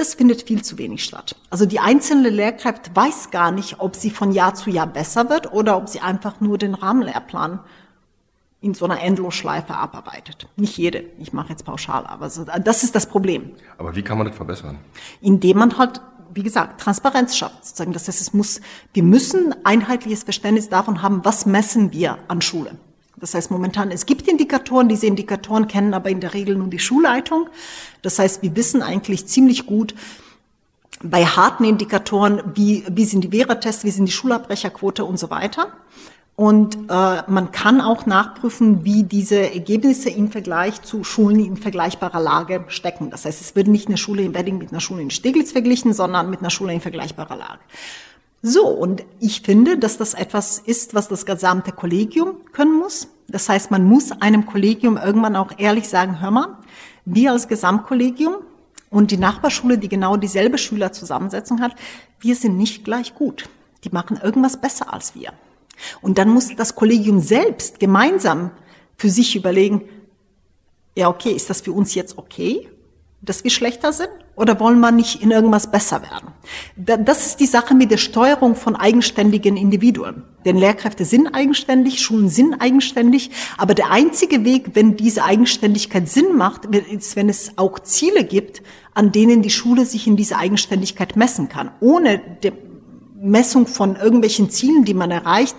Das findet viel zu wenig statt. Also die einzelne Lehrkraft weiß gar nicht, ob sie von Jahr zu Jahr besser wird oder ob sie einfach nur den Rahmenlehrplan in so einer Endlosschleife abarbeitet. Nicht jede, ich mache jetzt pauschal, aber das ist das Problem. Aber wie kann man das verbessern? Indem man halt, wie gesagt, Transparenz schafft. Sozusagen. Das heißt, es muss, wir müssen einheitliches Verständnis davon haben, was messen wir an Schule. Das heißt, momentan, es gibt Indikatoren, diese Indikatoren kennen aber in der Regel nur die Schulleitung. Das heißt, wir wissen eigentlich ziemlich gut, bei harten Indikatoren, wie, wie sind die Vera-Tests, wie sind die Schulabbrecherquote und so weiter. Und äh, man kann auch nachprüfen, wie diese Ergebnisse im Vergleich zu Schulen in vergleichbarer Lage stecken. Das heißt, es wird nicht eine Schule in Wedding mit einer Schule in Steglitz verglichen, sondern mit einer Schule in vergleichbarer Lage. So, und ich finde, dass das etwas ist, was das gesamte Kollegium können muss. Das heißt, man muss einem Kollegium irgendwann auch ehrlich sagen, hör mal, wir als Gesamtkollegium und die Nachbarschule, die genau dieselbe Schülerzusammensetzung hat, wir sind nicht gleich gut. Die machen irgendwas besser als wir. Und dann muss das Kollegium selbst gemeinsam für sich überlegen, ja, okay, ist das für uns jetzt okay? Dass wir schlechter sind? Oder wollen wir nicht in irgendwas besser werden? Das ist die Sache mit der Steuerung von eigenständigen Individuen. Denn Lehrkräfte sind eigenständig, Schulen sind eigenständig, aber der einzige Weg, wenn diese Eigenständigkeit Sinn macht, ist, wenn es auch Ziele gibt, an denen die Schule sich in dieser Eigenständigkeit messen kann. Ohne die Messung von irgendwelchen Zielen, die man erreicht,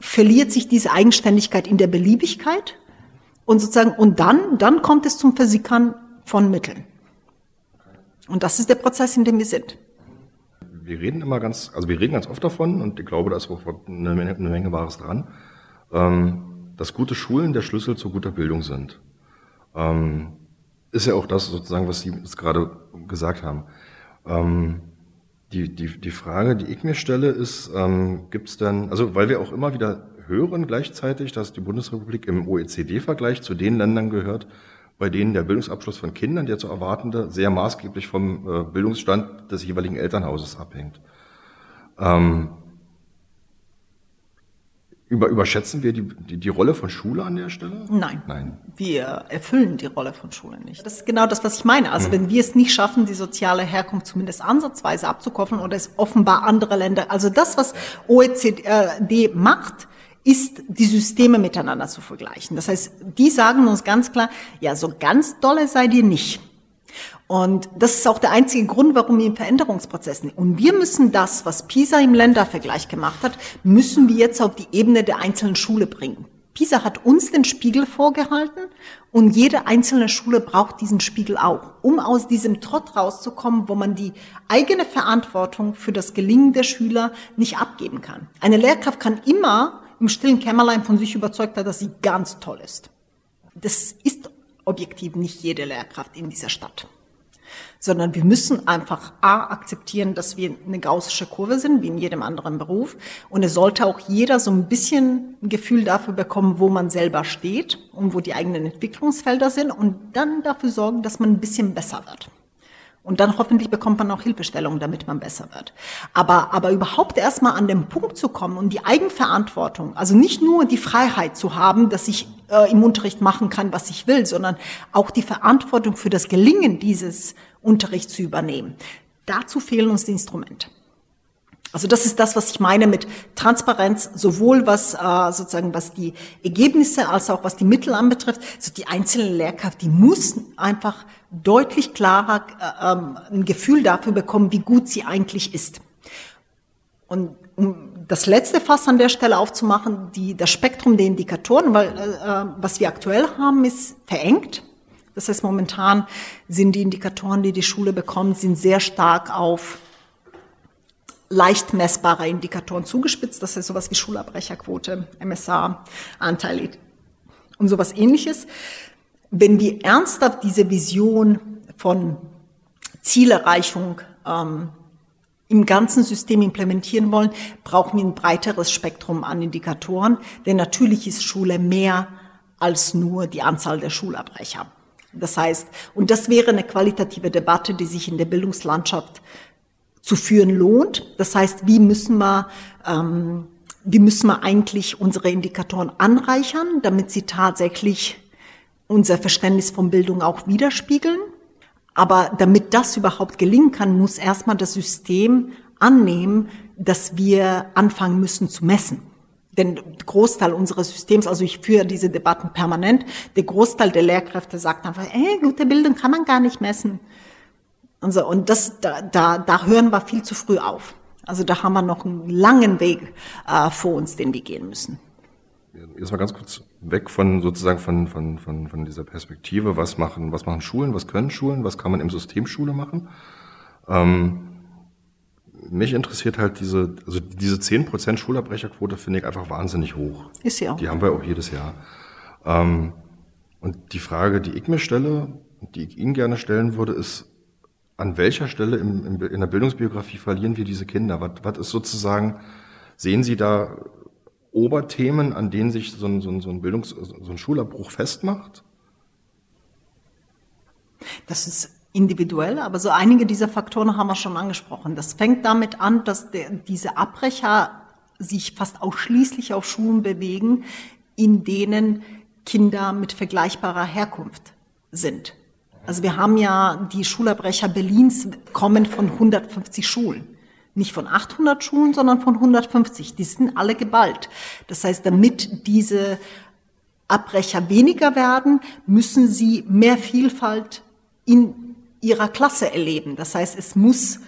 verliert sich diese Eigenständigkeit in der Beliebigkeit und sozusagen, und dann, dann kommt es zum Versickern von Mitteln. Und das ist der Prozess, in dem wir sind. Wir reden immer ganz, also wir reden ganz oft davon und ich glaube, da ist auch eine Menge, eine Menge Wahres dran, ähm, dass gute Schulen der Schlüssel zu guter Bildung sind. Ähm, ist ja auch das sozusagen, was Sie jetzt gerade gesagt haben. Ähm, die, die, die Frage, die ich mir stelle, ist, gibt es denn, also weil wir auch immer wieder hören gleichzeitig, dass die Bundesrepublik im OECD-Vergleich zu den Ländern gehört, bei denen der Bildungsabschluss von Kindern, der zu erwartende, sehr maßgeblich vom äh, Bildungsstand des jeweiligen Elternhauses abhängt. Ähm, über, überschätzen wir die, die, die, Rolle von Schule an der Stelle? Nein. Nein. Wir erfüllen die Rolle von Schule nicht. Das ist genau das, was ich meine. Also mhm. wenn wir es nicht schaffen, die soziale Herkunft zumindest ansatzweise abzukoppeln oder es offenbar andere Länder, also das, was OECD macht, ist, die Systeme miteinander zu vergleichen. Das heißt, die sagen uns ganz klar, ja, so ganz dolle seid ihr nicht. Und das ist auch der einzige Grund, warum wir im Veränderungsprozess sind. Und wir müssen das, was PISA im Ländervergleich gemacht hat, müssen wir jetzt auf die Ebene der einzelnen Schule bringen. PISA hat uns den Spiegel vorgehalten und jede einzelne Schule braucht diesen Spiegel auch, um aus diesem Trott rauszukommen, wo man die eigene Verantwortung für das Gelingen der Schüler nicht abgeben kann. Eine Lehrkraft kann immer im stillen Kämmerlein von sich überzeugt hat, dass sie ganz toll ist. Das ist objektiv nicht jede Lehrkraft in dieser Stadt. Sondern wir müssen einfach A, akzeptieren, dass wir eine gaussische Kurve sind, wie in jedem anderen Beruf. Und es sollte auch jeder so ein bisschen ein Gefühl dafür bekommen, wo man selber steht und wo die eigenen Entwicklungsfelder sind und dann dafür sorgen, dass man ein bisschen besser wird. Und dann hoffentlich bekommt man auch Hilfestellung, damit man besser wird. Aber, aber überhaupt erstmal an den Punkt zu kommen und die Eigenverantwortung, also nicht nur die Freiheit zu haben, dass ich äh, im Unterricht machen kann, was ich will, sondern auch die Verantwortung für das Gelingen dieses Unterrichts zu übernehmen. Dazu fehlen uns die Instrumente. Also das ist das, was ich meine mit Transparenz, sowohl was äh, sozusagen was die Ergebnisse als auch was die Mittel anbetrifft. Also die einzelne Lehrkraft, die muss einfach deutlich klarer äh, ähm, ein Gefühl dafür bekommen, wie gut sie eigentlich ist. Und um das letzte Fass an der Stelle aufzumachen, die, das Spektrum der Indikatoren, weil äh, äh was wir aktuell haben, ist verengt. Das heißt, momentan sind die Indikatoren, die die Schule bekommt, sind sehr stark auf leicht messbare Indikatoren zugespitzt. Das ist sowas wie Schulabbrecherquote, MSA-Anteil und sowas ähnliches. Wenn wir ernsthaft diese Vision von Zielerreichung ähm, im ganzen System implementieren wollen, brauchen wir ein breiteres Spektrum an Indikatoren, denn natürlich ist Schule mehr als nur die Anzahl der Schulabbrecher. Das heißt, und das wäre eine qualitative Debatte, die sich in der Bildungslandschaft zu führen lohnt. Das heißt, wie müssen wir, ähm, wie müssen wir eigentlich unsere Indikatoren anreichern, damit sie tatsächlich unser Verständnis von Bildung auch widerspiegeln. Aber damit das überhaupt gelingen kann, muss erstmal das System annehmen, dass wir anfangen müssen zu messen. Denn Großteil unseres Systems, also ich führe diese Debatten permanent, der Großteil der Lehrkräfte sagt einfach, ey, gute Bildung kann man gar nicht messen. Und, so, und das, da, da, da hören wir viel zu früh auf. Also da haben wir noch einen langen Weg äh, vor uns, den wir gehen müssen. Jetzt mal ganz kurz weg von sozusagen von, von, von, von dieser Perspektive, was machen, was machen Schulen, was können Schulen, was kann man im System Schule machen. Ähm, mich interessiert halt diese, also diese 10% Schulabbrecherquote finde ich einfach wahnsinnig hoch. Ist ja auch. Die haben wir auch jedes Jahr. Ähm, und die Frage, die ich mir stelle, die ich Ihnen gerne stellen würde, ist, an welcher Stelle im, im, in der Bildungsbiografie verlieren wir diese Kinder? Was, was ist sozusagen, sehen Sie da Oberthemen, an denen sich so ein, so ein, so ein Bildungs-, so ein Schulabbruch festmacht? Das ist individuell, aber so einige dieser Faktoren haben wir schon angesprochen. Das fängt damit an, dass der, diese Abbrecher sich fast ausschließlich auf Schulen bewegen, in denen Kinder mit vergleichbarer Herkunft sind. Also wir haben ja die Schulabbrecher Berlins kommen von 150 Schulen. Nicht von 800 Schulen, sondern von 150. Die sind alle geballt. Das heißt, damit diese Abbrecher weniger werden, müssen sie mehr Vielfalt in ihrer Klasse erleben. Das heißt, es muss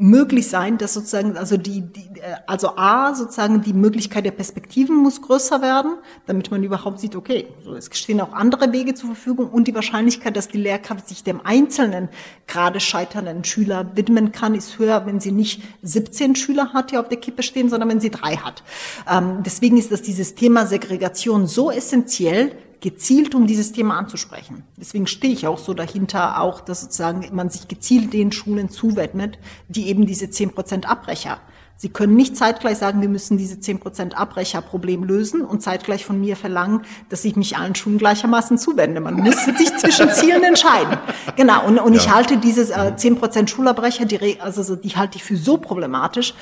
möglich sein, dass sozusagen, also die, die, also A, sozusagen die Möglichkeit der Perspektiven muss größer werden, damit man überhaupt sieht, okay, so, es stehen auch andere Wege zur Verfügung und die Wahrscheinlichkeit, dass die Lehrkraft sich dem einzelnen, gerade scheiternden Schüler widmen kann, ist höher, wenn sie nicht 17 Schüler hat, die auf der Kippe stehen, sondern wenn sie drei hat. Ähm, deswegen ist das dieses Thema Segregation so essentiell, gezielt, um dieses Thema anzusprechen. Deswegen stehe ich auch so dahinter, auch, dass sozusagen man sich gezielt den Schulen zuwidmet, die eben diese zehn Prozent Abbrecher. Sie können nicht zeitgleich sagen, wir müssen diese zehn Prozent Abbrecherproblem lösen und zeitgleich von mir verlangen, dass ich mich allen Schulen gleichermaßen zuwende. Man muss [LAUGHS] sich zwischen Zielen entscheiden. Genau. Und, und ja. ich halte diese äh, zehn äh, Prozent Schulabbrecher, die, also die halte ich für so problematisch,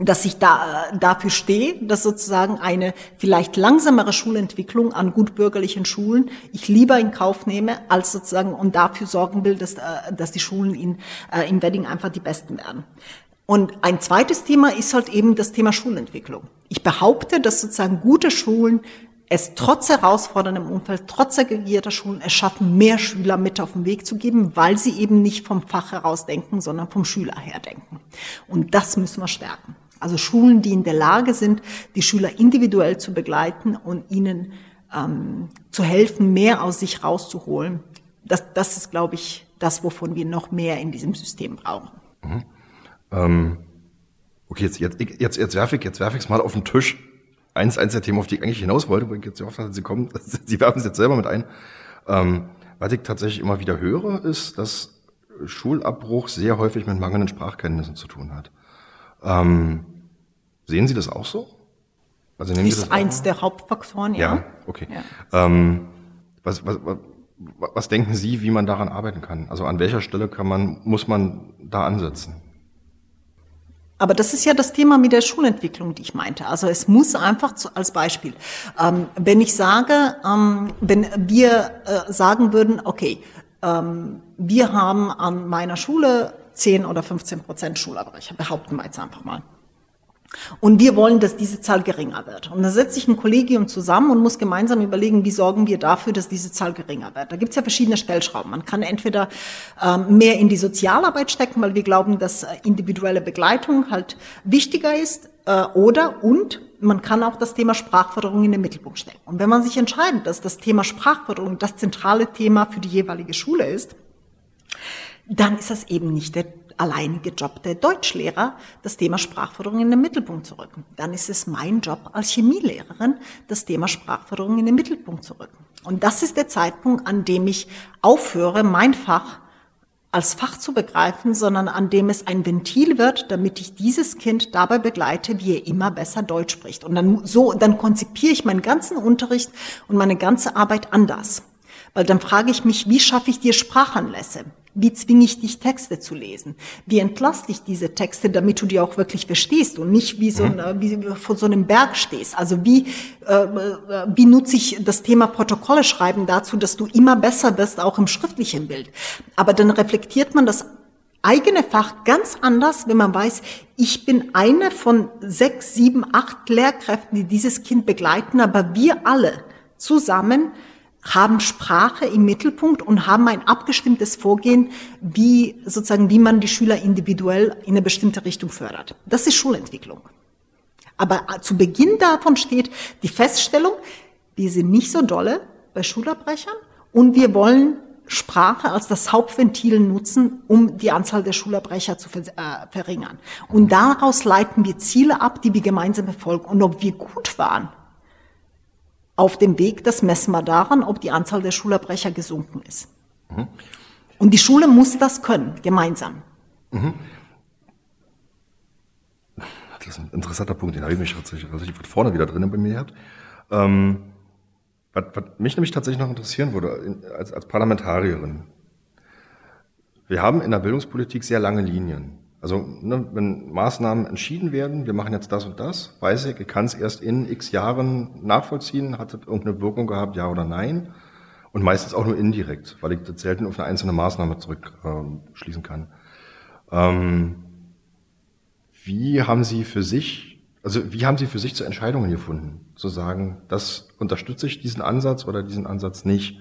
dass ich da dafür stehe, dass sozusagen eine vielleicht langsamere Schulentwicklung an gutbürgerlichen Schulen ich lieber in Kauf nehme, als sozusagen und dafür sorgen will, dass, äh, dass die Schulen in, äh, im Wedding einfach die besten werden. Und ein zweites Thema ist halt eben das Thema Schulentwicklung. Ich behaupte, dass sozusagen gute Schulen es trotz herausforderndem Umfeld, trotz segregierter Schulen es schaffen, mehr Schüler mit auf den Weg zu geben, weil sie eben nicht vom Fach heraus denken, sondern vom Schüler her denken. Und das müssen wir stärken. Also Schulen, die in der Lage sind, die Schüler individuell zu begleiten und ihnen ähm, zu helfen, mehr aus sich rauszuholen. Das, das ist, glaube ich, das, wovon wir noch mehr in diesem System brauchen. Mhm. Ähm, okay, jetzt, jetzt, jetzt, jetzt werfe ich jetzt werfe es mal auf den Tisch. Eins, eins der Themen, auf die ich eigentlich hinaus wollte, wo ich jetzt oft hatte, Sie kommen, [LAUGHS] Sie werfen es jetzt selber mit ein. Ähm, was ich tatsächlich immer wieder höre, ist, dass Schulabbruch sehr häufig mit mangelnden Sprachkenntnissen zu tun hat. Ähm, sehen Sie das auch so? Also nehmen ist Sie das eins der Hauptfaktoren, ja. Ja, okay. Ja. Ähm, was, was, was, was denken Sie, wie man daran arbeiten kann? Also an welcher Stelle kann man, muss man da ansetzen? Aber das ist ja das Thema mit der Schulentwicklung, die ich meinte. Also es muss einfach zu, als Beispiel, ähm, wenn ich sage, ähm, wenn wir äh, sagen würden, okay, ähm, wir haben an meiner Schule 10 oder 15 Prozent Schulabbrecher, behaupten wir jetzt einfach mal. Und wir wollen, dass diese Zahl geringer wird. Und da setzt sich ein Kollegium zusammen und muss gemeinsam überlegen, wie sorgen wir dafür, dass diese Zahl geringer wird. Da gibt es ja verschiedene Stellschrauben. Man kann entweder ähm, mehr in die Sozialarbeit stecken, weil wir glauben, dass äh, individuelle Begleitung halt wichtiger ist, äh, oder und man kann auch das Thema Sprachförderung in den Mittelpunkt stellen. Und wenn man sich entscheidet, dass das Thema Sprachförderung das zentrale Thema für die jeweilige Schule ist, dann ist das eben nicht der alleinige Job der Deutschlehrer, das Thema Sprachförderung in den Mittelpunkt zu rücken. Dann ist es mein Job als Chemielehrerin, das Thema Sprachförderung in den Mittelpunkt zu rücken. Und das ist der Zeitpunkt, an dem ich aufhöre, mein Fach als Fach zu begreifen, sondern an dem es ein Ventil wird, damit ich dieses Kind dabei begleite, wie er immer besser Deutsch spricht. Und dann so, dann konzipiere ich meinen ganzen Unterricht und meine ganze Arbeit anders. Weil dann frage ich mich, wie schaffe ich dir Sprachanlässe? Wie zwinge ich dich, Texte zu lesen? Wie entlaste ich diese Texte, damit du die auch wirklich verstehst und nicht wie so ein, mhm. wie vor so einem Berg stehst? Also wie, äh, äh, wie nutze ich das Thema Protokolle schreiben dazu, dass du immer besser wirst, auch im schriftlichen Bild? Aber dann reflektiert man das eigene Fach ganz anders, wenn man weiß, ich bin eine von sechs, sieben, acht Lehrkräften, die dieses Kind begleiten, aber wir alle zusammen haben Sprache im Mittelpunkt und haben ein abgestimmtes Vorgehen, wie sozusagen, wie man die Schüler individuell in eine bestimmte Richtung fördert. Das ist Schulentwicklung. Aber zu Beginn davon steht die Feststellung, wir sind nicht so dolle bei Schulabbrechern und wir wollen Sprache als das Hauptventil nutzen, um die Anzahl der Schulabbrecher zu äh, verringern. Und daraus leiten wir Ziele ab, die wir gemeinsam verfolgen. Und ob wir gut waren auf dem Weg, das messen wir daran, ob die Anzahl der Schulabbrecher gesunken ist. Mhm. Und die Schule muss das können, gemeinsam. Mhm. Das ist ein interessanter Punkt, den habe ich mich tatsächlich weit vorne wieder drin bei mir gehabt. Ähm, was, was mich nämlich tatsächlich noch interessieren würde, als, als Parlamentarierin. Wir haben in der Bildungspolitik sehr lange Linien. Also ne, wenn Maßnahmen entschieden werden, wir machen jetzt das und das, weiß ich, ich kann es erst in x Jahren nachvollziehen, hat es irgendeine Wirkung gehabt, ja oder nein. Und meistens auch nur indirekt, weil ich das selten auf eine einzelne Maßnahme zurückschließen ähm, kann. Ähm, wie haben Sie für sich, also wie haben Sie für sich zu Entscheidungen gefunden? Zu sagen, das unterstütze ich diesen Ansatz oder diesen Ansatz nicht?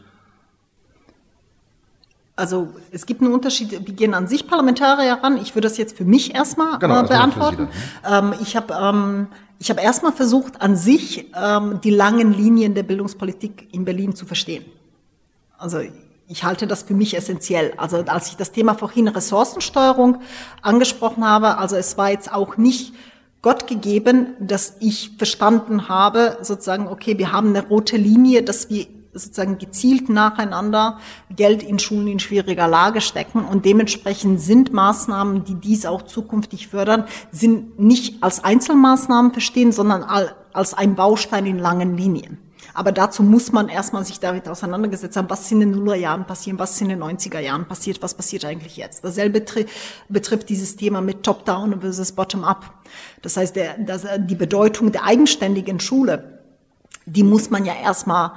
Also es gibt einen Unterschied, wir gehen an sich Parlamentarier ran. Ich würde das jetzt für mich erstmal genau, äh, beantworten. Ähm, ich habe ähm, ich hab erstmal versucht, an sich ähm, die langen Linien der Bildungspolitik in Berlin zu verstehen. Also ich halte das für mich essentiell. Also als ich das Thema vorhin Ressourcensteuerung angesprochen habe, also es war jetzt auch nicht Gott gegeben, dass ich verstanden habe, sozusagen, okay, wir haben eine rote Linie, dass wir sozusagen gezielt nacheinander Geld in Schulen in schwieriger Lage stecken. Und dementsprechend sind Maßnahmen, die dies auch zukünftig fördern, sind nicht als Einzelmaßnahmen verstehen, sondern als ein Baustein in langen Linien. Aber dazu muss man erstmal sich damit auseinandergesetzt haben, was in den Nullerjahren passiert, was in den 90er Jahren passiert, was passiert eigentlich jetzt. Dasselbe betrifft dieses Thema mit Top-Down versus Bottom-Up. Das heißt, der, das, die Bedeutung der eigenständigen Schule, die muss man ja erstmal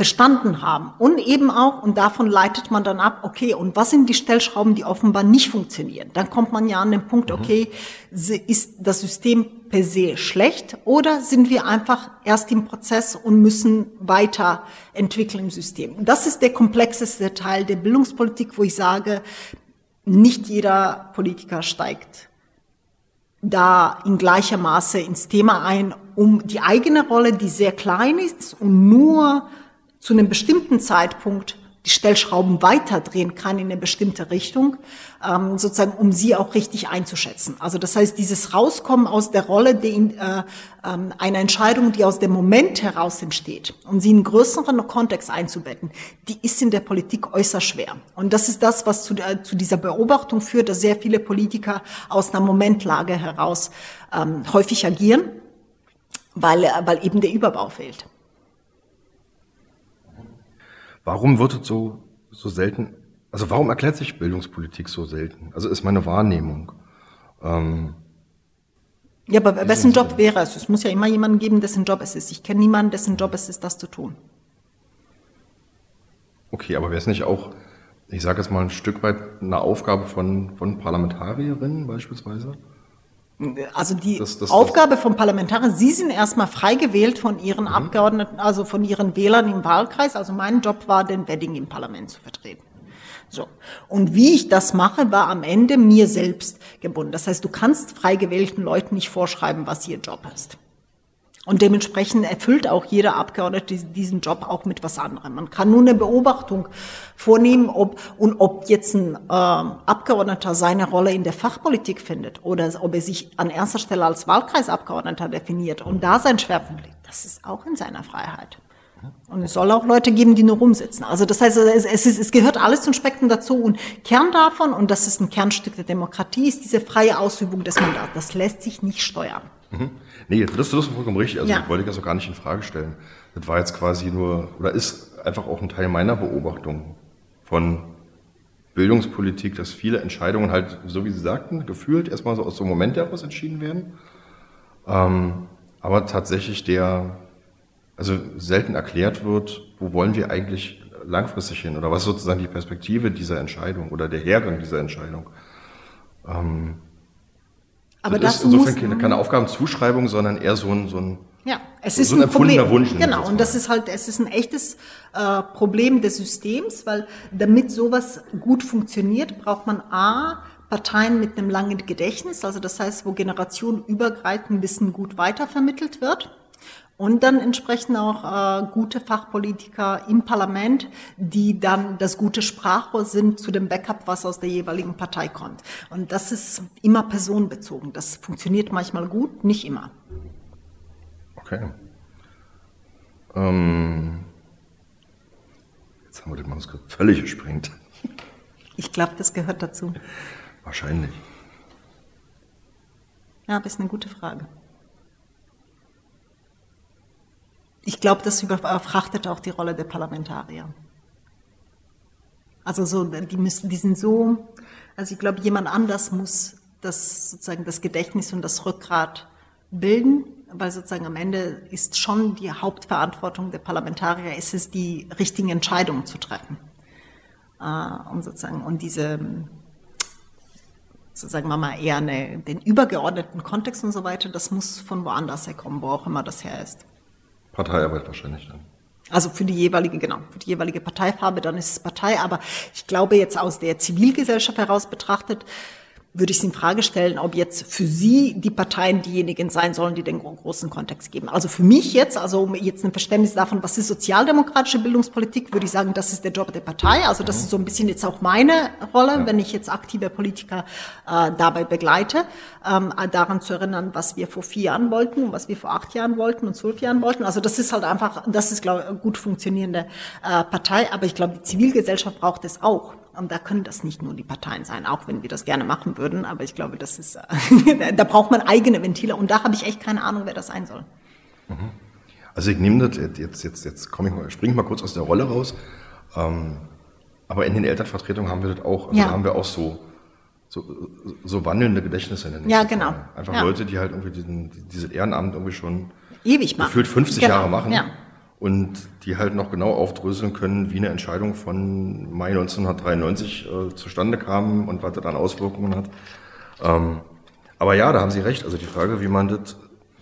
verstanden haben. Und eben auch, und davon leitet man dann ab, okay, und was sind die Stellschrauben, die offenbar nicht funktionieren? Dann kommt man ja an den Punkt, mhm. okay, ist das System per se schlecht oder sind wir einfach erst im Prozess und müssen weiterentwickeln im System? Das ist der komplexeste Teil der Bildungspolitik, wo ich sage, nicht jeder Politiker steigt da in gleicher Maße ins Thema ein, um die eigene Rolle, die sehr klein ist und nur zu einem bestimmten Zeitpunkt die Stellschrauben weiterdrehen kann in eine bestimmte Richtung, ähm, sozusagen, um sie auch richtig einzuschätzen. Also das heißt, dieses Rauskommen aus der Rolle, die äh, äh, einer Entscheidung, die aus dem Moment heraus entsteht, um sie in einen größeren Kontext einzubetten, die ist in der Politik äußerst schwer. Und das ist das, was zu, äh, zu dieser Beobachtung führt, dass sehr viele Politiker aus einer Momentlage heraus ähm, häufig agieren, weil, weil eben der Überbau fehlt. Warum wird es so, so selten, also warum erklärt sich Bildungspolitik so selten? Also ist meine Wahrnehmung. Ähm, ja, aber wessen Job wäre es? Es muss ja immer jemanden geben, dessen Job es ist. Ich kenne niemanden, dessen Job es ist, das zu tun. Okay, aber wäre es nicht auch, ich sage jetzt mal ein Stück weit eine Aufgabe von, von Parlamentarierinnen beispielsweise? Also die das, das, Aufgabe von Parlamentariern, Sie sind erstmal frei gewählt von Ihren mhm. Abgeordneten, also von Ihren Wählern im Wahlkreis. Also mein Job war, den Wedding im Parlament zu vertreten. So. Und wie ich das mache, war am Ende mir selbst gebunden. Das heißt, du kannst frei gewählten Leuten nicht vorschreiben, was ihr Job ist. Und dementsprechend erfüllt auch jeder Abgeordnete diesen Job auch mit was anderem. Man kann nur eine Beobachtung vornehmen, ob und ob jetzt ein äh, Abgeordneter seine Rolle in der Fachpolitik findet oder ob er sich an erster Stelle als Wahlkreisabgeordneter definiert und da sein Schwerpunkt liegt. Das ist auch in seiner Freiheit. Und es soll auch Leute geben, die nur rumsitzen. Also das heißt, es, es, ist, es gehört alles zum Spektrum dazu. Und Kern davon, und das ist ein Kernstück der Demokratie, ist diese freie Ausübung des Mandats. Das lässt sich nicht steuern. Mhm. Nee, das, das ist vollkommen richtig. Also ja. ich wollte das auch gar nicht in Frage stellen. Das war jetzt quasi nur, oder ist einfach auch ein Teil meiner Beobachtung von Bildungspolitik, dass viele Entscheidungen halt, so wie Sie sagten, gefühlt erstmal so aus so einem Moment heraus entschieden werden. Ähm, aber tatsächlich der, also selten erklärt wird, wo wollen wir eigentlich langfristig hin oder was ist sozusagen die Perspektive dieser Entscheidung oder der Hergang dieser Entscheidung. Ähm, aber das, das ist insofern keine, keine Aufgabenzuschreibung, sondern eher so ein, so ein ja, es ist so ein, ein Problem. Wunsch. Genau, und das ist halt, es ist ein echtes äh, Problem des Systems, weil damit sowas gut funktioniert, braucht man A, Parteien mit einem langen Gedächtnis, also das heißt, wo generationenübergreifend Wissen gut weitervermittelt wird. Und dann entsprechend auch äh, gute Fachpolitiker im Parlament, die dann das gute Sprachrohr sind zu dem Backup, was aus der jeweiligen Partei kommt. Und das ist immer personenbezogen. Das funktioniert manchmal gut, nicht immer. Okay. Ähm, jetzt haben wir das Manuskript völlig gesprengt. Ich glaube, das gehört dazu. Wahrscheinlich. Ja, das ist eine gute Frage. Ich glaube, das überfrachtet auch die Rolle der Parlamentarier. Also so, die müssen, die sind so, also ich glaube, jemand anders muss das sozusagen das Gedächtnis und das Rückgrat bilden weil sozusagen am Ende ist schon die Hauptverantwortung der Parlamentarier, ist es, die richtigen Entscheidungen zu treffen. Äh, und sozusagen, und diese, sozusagen mal eher eine, den übergeordneten Kontext und so weiter, das muss von woanders herkommen, wo auch immer das her ist. Parteiarbeit wahrscheinlich dann. Also für die jeweilige, genau, für die jeweilige Parteifarbe, dann ist es Partei. Aber ich glaube jetzt aus der Zivilgesellschaft heraus betrachtet, würde ich es in Frage stellen, ob jetzt für Sie die Parteien diejenigen sein sollen, die den großen Kontext geben. Also für mich jetzt, also um jetzt ein Verständnis davon, was ist sozialdemokratische Bildungspolitik, würde ich sagen, das ist der Job der Partei. Also das ist so ein bisschen jetzt auch meine Rolle, wenn ich jetzt aktive Politiker äh, dabei begleite, ähm, daran zu erinnern, was wir vor vier Jahren wollten und was wir vor acht Jahren wollten und zwölf Jahren wollten. Also das ist halt einfach, das ist, glaube ich, eine gut funktionierende äh, Partei. Aber ich glaube, die Zivilgesellschaft braucht es auch. Und da können das nicht nur die Parteien sein, auch wenn wir das gerne machen würden. Aber ich glaube, das ist, äh, [LAUGHS] da braucht man eigene Ventile. Und da habe ich echt keine Ahnung, wer das sein soll. Mhm. Also ich nehme das, jetzt, jetzt, jetzt komme ich mal, springe ich mal kurz aus der Rolle raus. Ähm, aber in den Elternvertretungen haben wir das auch, also ja. da haben wir auch so, so, so wandelnde Gedächtnisse. Ja, genau. Einfach ja. Leute, die halt irgendwie diesen, dieses Ehrenamt irgendwie schon ewig machen. Gefühlt 50 genau. Jahre machen. Ja und die halt noch genau aufdröseln können, wie eine Entscheidung von Mai 1993 äh, zustande kam und was das dann Auswirkungen hat. Ähm, aber ja, da haben Sie recht. Also die Frage, wie man das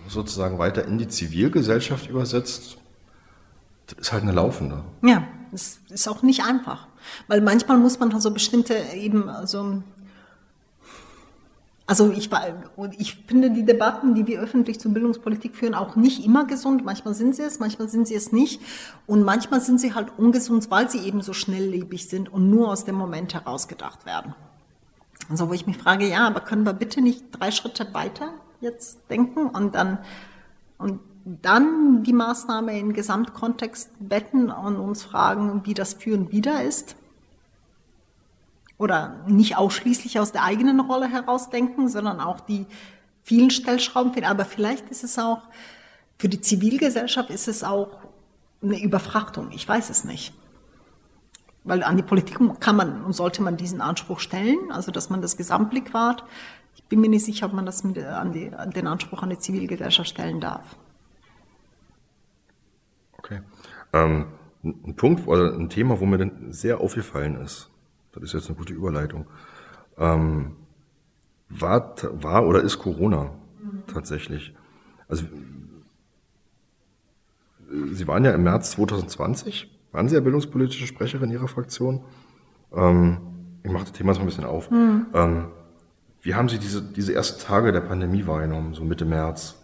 sozusagen weiter in die Zivilgesellschaft übersetzt, das ist halt eine laufende. Ja, das ist auch nicht einfach. Weil manchmal muss man so also bestimmte eben so also ich, ich finde die Debatten, die wir öffentlich zur Bildungspolitik führen, auch nicht immer gesund. Manchmal sind sie es, manchmal sind sie es nicht. Und manchmal sind sie halt ungesund, weil sie eben so schnelllebig sind und nur aus dem Moment heraus gedacht werden. Also wo ich mich frage, ja, aber können wir bitte nicht drei Schritte weiter jetzt denken und dann, und dann die Maßnahme in Gesamtkontext betten und uns fragen, wie das Führen wieder ist? Oder nicht ausschließlich aus der eigenen Rolle herausdenken, sondern auch die vielen Stellschrauben finden. Aber vielleicht ist es auch, für die Zivilgesellschaft ist es auch eine Überfrachtung. Ich weiß es nicht. Weil an die Politik kann man und sollte man diesen Anspruch stellen, also dass man das Gesamtblick wahrt. Ich bin mir nicht sicher, ob man das mit, an, die, an den Anspruch an die Zivilgesellschaft stellen darf. Okay. Ähm, ein Punkt oder ein Thema, wo mir dann sehr aufgefallen ist, das ist jetzt eine gute Überleitung. Ähm, war, war oder ist Corona mhm. tatsächlich? Also Sie waren ja im März 2020, waren Sie ja bildungspolitische Sprecherin Ihrer Fraktion. Ähm, ich mache das Thema so ein bisschen auf. Mhm. Ähm, wie haben Sie diese, diese ersten Tage der Pandemie wahrgenommen, so Mitte März?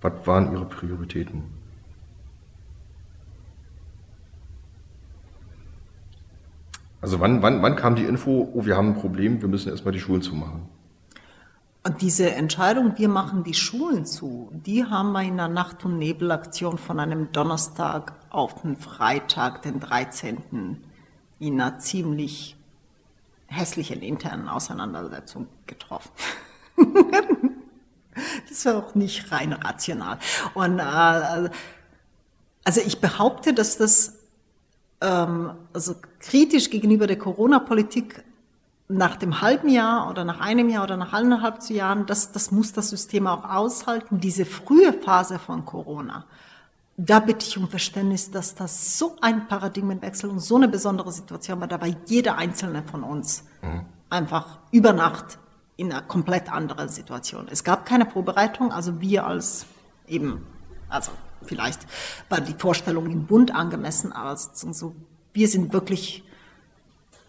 Was waren Ihre Prioritäten? Also wann, wann, wann kam die Info, oh, wir haben ein Problem, wir müssen erstmal die Schulen zumachen? Und diese Entscheidung, wir machen die Schulen zu, die haben wir in der Nacht- und Nebelaktion von einem Donnerstag auf den Freitag, den 13. in einer ziemlich hässlichen internen Auseinandersetzung getroffen. [LAUGHS] das war auch nicht rein rational. Und äh, also ich behaupte, dass das ähm, also kritisch gegenüber der Corona-Politik nach dem halben Jahr oder nach einem Jahr oder nach eineinhalb Jahren, das, das muss das System auch aushalten. Diese frühe Phase von Corona, da bitte ich um Verständnis, dass das so ein Paradigmenwechsel und so eine besondere Situation war. Da war jeder einzelne von uns mhm. einfach über Nacht in einer komplett anderen Situation. Es gab keine Vorbereitung, also wir als eben, also vielleicht war die Vorstellung im Bund angemessen, aber so, wir sind wirklich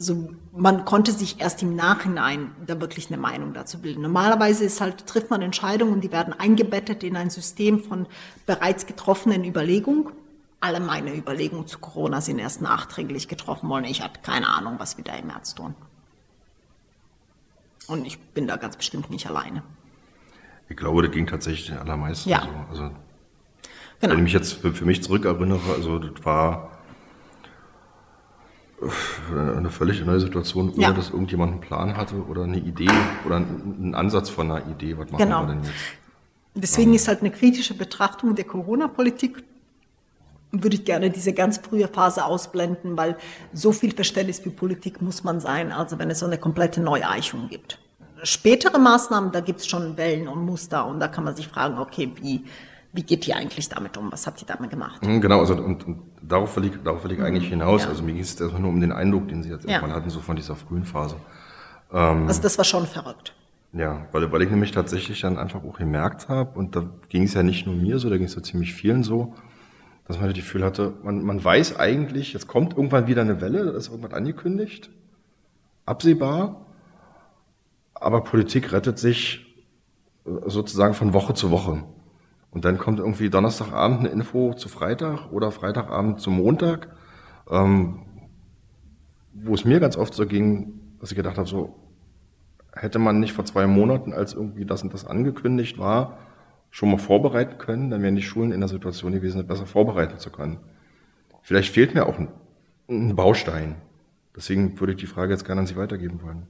so, man konnte sich erst im Nachhinein da wirklich eine Meinung dazu bilden. Normalerweise ist halt, trifft man Entscheidungen und die werden eingebettet in ein System von bereits getroffenen Überlegungen. Alle meine Überlegungen zu Corona sind erst nachträglich getroffen worden. Ich hatte keine Ahnung, was wir da im März tun. Und ich bin da ganz bestimmt nicht alleine. Ich glaube, das ging tatsächlich den allermeisten ja. so. Also, genau. Wenn ich mich jetzt für, mich zurückerinnere, also das war eine völlig neue Situation, ohne ja. dass irgendjemand einen Plan hatte oder eine Idee oder einen Ansatz von einer Idee. Was machen genau. wir denn jetzt? Deswegen ist halt eine kritische Betrachtung der Corona-Politik würde ich gerne diese ganz frühe Phase ausblenden, weil so viel Verständnis für Politik muss man sein, also wenn es so eine komplette Neueichung gibt. Spätere Maßnahmen, da gibt es schon Wellen und Muster und da kann man sich fragen, okay, wie, wie geht ihr eigentlich damit um? Was habt ihr damit gemacht? Mhm, genau, also und, und darauf ich, darauf will ich eigentlich mhm. hinaus. Ja. Also mir ging es erstmal nur um den Eindruck, den Sie jetzt ja. erstmal hatten, so von dieser frühen Phase. Ähm, also das war schon verrückt. Ja, weil, weil ich nämlich tatsächlich dann einfach auch gemerkt habe, und da ging es ja nicht nur mir so, da ging es ja ziemlich vielen so, dass man das Gefühl hatte, man, man weiß eigentlich, jetzt kommt irgendwann wieder eine Welle, da ist irgendwas angekündigt, absehbar, aber Politik rettet sich sozusagen von Woche zu Woche. Und dann kommt irgendwie Donnerstagabend eine Info zu Freitag oder Freitagabend zu Montag, ähm, wo es mir ganz oft so ging, dass ich gedacht habe, so hätte man nicht vor zwei Monaten, als irgendwie das und das angekündigt war, schon mal vorbereiten können, dann wären die Schulen in der Situation gewesen, besser vorbereiten zu können. Vielleicht fehlt mir auch ein, ein Baustein. Deswegen würde ich die Frage jetzt gerne an Sie weitergeben wollen.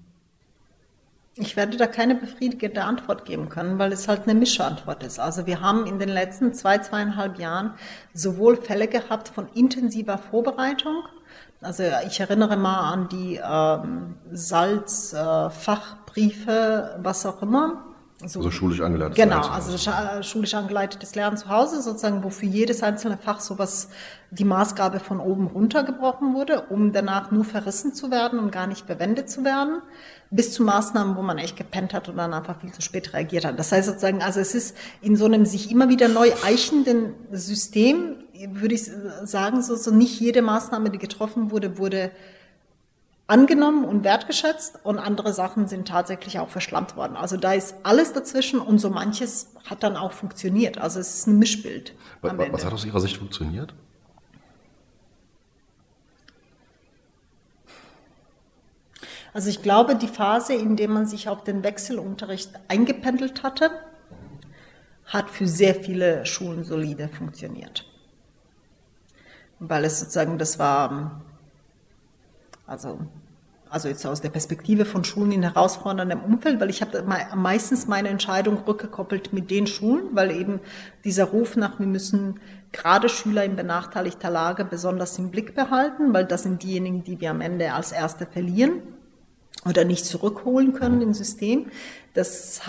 Ich werde da keine befriedigende Antwort geben können, weil es halt eine Mischantwort ist. Also wir haben in den letzten zwei, zweieinhalb Jahren sowohl Fälle gehabt von intensiver Vorbereitung. Also ich erinnere mal an die ähm, Salzfachbriefe, äh, was auch immer, so, also schulisch angeleitetes Genau, Lernen also schulisch angeleitetes Lernen zu Hause, sozusagen, wo für jedes einzelne Fach sowas die Maßgabe von oben runtergebrochen wurde, um danach nur verrissen zu werden und gar nicht verwendet zu werden, bis zu Maßnahmen, wo man echt gepennt hat und dann einfach viel zu spät reagiert hat. Das heißt sozusagen, also es ist in so einem sich immer wieder neu eichenden System, würde ich sagen, so, so nicht jede Maßnahme, die getroffen wurde, wurde angenommen und wertgeschätzt und andere Sachen sind tatsächlich auch verschlammt worden. Also da ist alles dazwischen und so manches hat dann auch funktioniert. Also es ist ein Mischbild. Was, was hat aus Ihrer Sicht funktioniert? Also ich glaube, die Phase, in der man sich auf den Wechselunterricht eingependelt hatte, hat für sehr viele Schulen solide funktioniert. Weil es sozusagen, das war also, also jetzt aus der Perspektive von Schulen in herausforderndem Umfeld, weil ich habe meistens meine Entscheidung rückgekoppelt mit den Schulen, weil eben dieser Ruf nach, wir müssen gerade Schüler in benachteiligter Lage besonders im Blick behalten, weil das sind diejenigen, die wir am Ende als Erste verlieren oder nicht zurückholen können im System. Das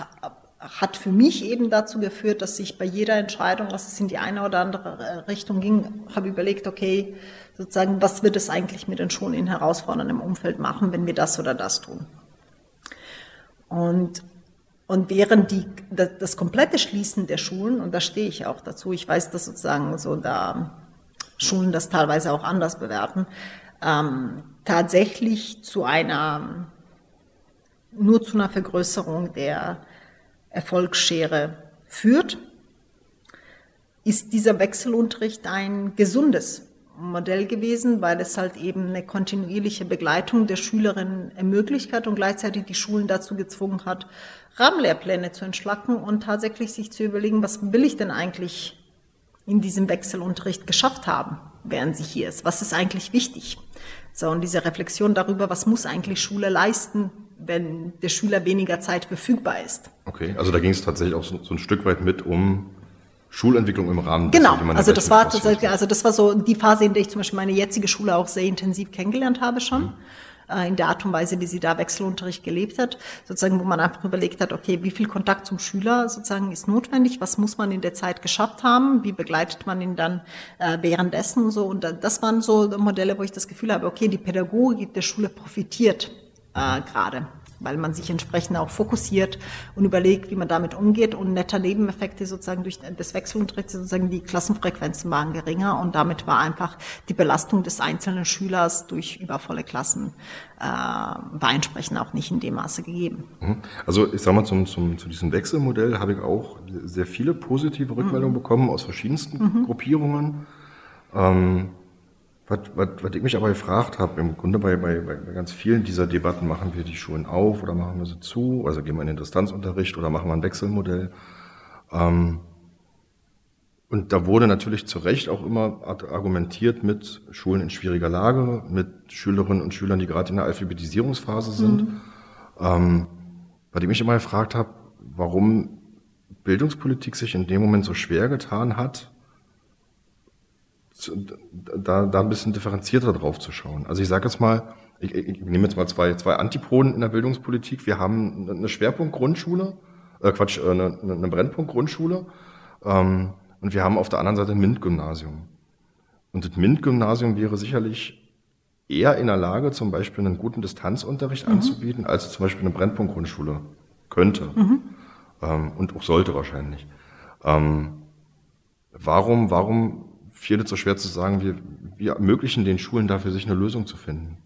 hat für mich eben dazu geführt, dass ich bei jeder Entscheidung, was es in die eine oder andere Richtung ging, habe überlegt, okay, sozusagen, was wird es eigentlich mit den Schulen in herausforderndem Umfeld machen, wenn wir das oder das tun? Und, und während die, das, das komplette Schließen der Schulen, und da stehe ich auch dazu, ich weiß, dass sozusagen so da Schulen das teilweise auch anders bewerten, ähm, tatsächlich zu einer, nur zu einer Vergrößerung der Erfolgsschere führt, ist dieser Wechselunterricht ein gesundes Modell gewesen, weil es halt eben eine kontinuierliche Begleitung der Schülerinnen ermöglicht hat und gleichzeitig die Schulen dazu gezwungen hat, Rahmenlehrpläne zu entschlacken und tatsächlich sich zu überlegen, was will ich denn eigentlich in diesem Wechselunterricht geschafft haben, während sie hier ist? Was ist eigentlich wichtig? So, und diese Reflexion darüber, was muss eigentlich Schule leisten, wenn der Schüler weniger Zeit verfügbar ist. Okay, also da ging es tatsächlich auch so, so ein Stück weit mit um Schulentwicklung im Rahmen. Genau, also das war tatsächlich, also das war so die Phase, in der ich zum Beispiel meine jetzige Schule auch sehr intensiv kennengelernt habe schon. Mhm. Äh, in der Art und Weise, wie sie da Wechselunterricht gelebt hat, sozusagen, wo man einfach überlegt hat, okay, wie viel Kontakt zum Schüler sozusagen ist notwendig, was muss man in der Zeit geschafft haben, wie begleitet man ihn dann äh, währenddessen und so. Und das waren so Modelle, wo ich das Gefühl habe, okay, die Pädagogik der Schule profitiert äh, gerade weil man sich entsprechend auch fokussiert und überlegt, wie man damit umgeht. Und netter Nebeneffekte sozusagen durch das Wechselunterricht sozusagen die Klassenfrequenzen waren geringer und damit war einfach die Belastung des einzelnen Schülers durch übervolle Klassen äh, war entsprechend auch nicht in dem Maße gegeben. Mhm. Also ich sag mal, zum, zum, zu diesem Wechselmodell habe ich auch sehr viele positive Rückmeldungen mhm. bekommen aus verschiedensten mhm. Gruppierungen. Ähm, was, was, was ich mich aber gefragt habe, im Grunde bei, bei, bei ganz vielen dieser Debatten, machen wir die Schulen auf oder machen wir sie zu, also gehen wir in den Distanzunterricht oder machen wir ein Wechselmodell. Ähm, und da wurde natürlich zu Recht auch immer argumentiert mit Schulen in schwieriger Lage, mit Schülerinnen und Schülern, die gerade in der Alphabetisierungsphase sind. Mhm. Ähm, dem ich immer gefragt habe, warum Bildungspolitik sich in dem Moment so schwer getan hat, da, da ein bisschen differenzierter drauf zu schauen. Also ich sage jetzt mal, ich, ich nehme jetzt mal zwei, zwei Antipoden in der Bildungspolitik. Wir haben eine Schwerpunkt-Grundschule, äh Quatsch, äh, eine, eine Brennpunkt-Grundschule ähm, und wir haben auf der anderen Seite ein MINT-Gymnasium. Und das MINT-Gymnasium wäre sicherlich eher in der Lage, zum Beispiel einen guten Distanzunterricht mhm. anzubieten, als zum Beispiel eine Brennpunkt-Grundschule könnte mhm. ähm, und auch sollte wahrscheinlich. Ähm, warum, warum fiel es so schwer zu sagen, wir, wir ermöglichen den Schulen dafür, sich eine Lösung zu finden.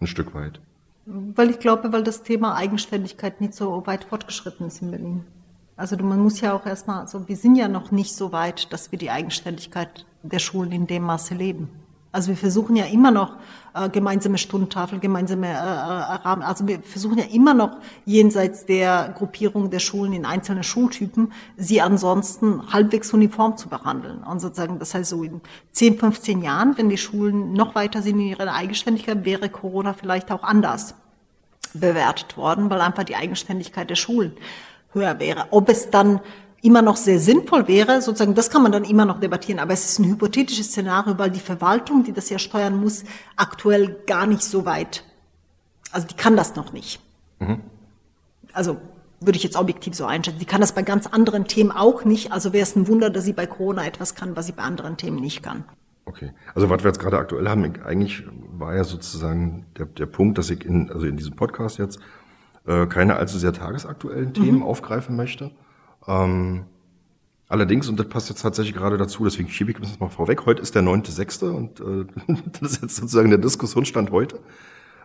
Ein Stück weit. Weil ich glaube, weil das Thema Eigenständigkeit nicht so weit fortgeschritten ist in Berlin. Also man muss ja auch erstmal, also wir sind ja noch nicht so weit, dass wir die Eigenständigkeit der Schulen in dem Maße leben. Also wir versuchen ja immer noch äh, gemeinsame Stundentafel, gemeinsame äh, äh, Rahmen. Also wir versuchen ja immer noch jenseits der Gruppierung der Schulen in einzelne Schultypen, sie ansonsten halbwegs uniform zu behandeln. Und sozusagen, das heißt so in 10, 15 Jahren, wenn die Schulen noch weiter sind in ihrer Eigenständigkeit, wäre Corona vielleicht auch anders bewertet worden, weil einfach die Eigenständigkeit der Schulen höher wäre. Ob es dann immer noch sehr sinnvoll wäre, sozusagen, das kann man dann immer noch debattieren, aber es ist ein hypothetisches Szenario, weil die Verwaltung, die das ja steuern muss, aktuell gar nicht so weit, also die kann das noch nicht. Mhm. Also würde ich jetzt objektiv so einschätzen. Die kann das bei ganz anderen Themen auch nicht. Also wäre es ein Wunder, dass sie bei Corona etwas kann, was sie bei anderen Themen nicht kann. Okay. Also was wir jetzt gerade aktuell haben, eigentlich war ja sozusagen der, der Punkt, dass ich in, also in diesem Podcast jetzt äh, keine allzu sehr tagesaktuellen Themen mhm. aufgreifen möchte, ähm, allerdings, und das passt jetzt tatsächlich gerade dazu, deswegen schiebe ich das mal vorweg, heute ist der 9.6. und äh, [LAUGHS] das ist jetzt sozusagen der Diskussionsstand heute.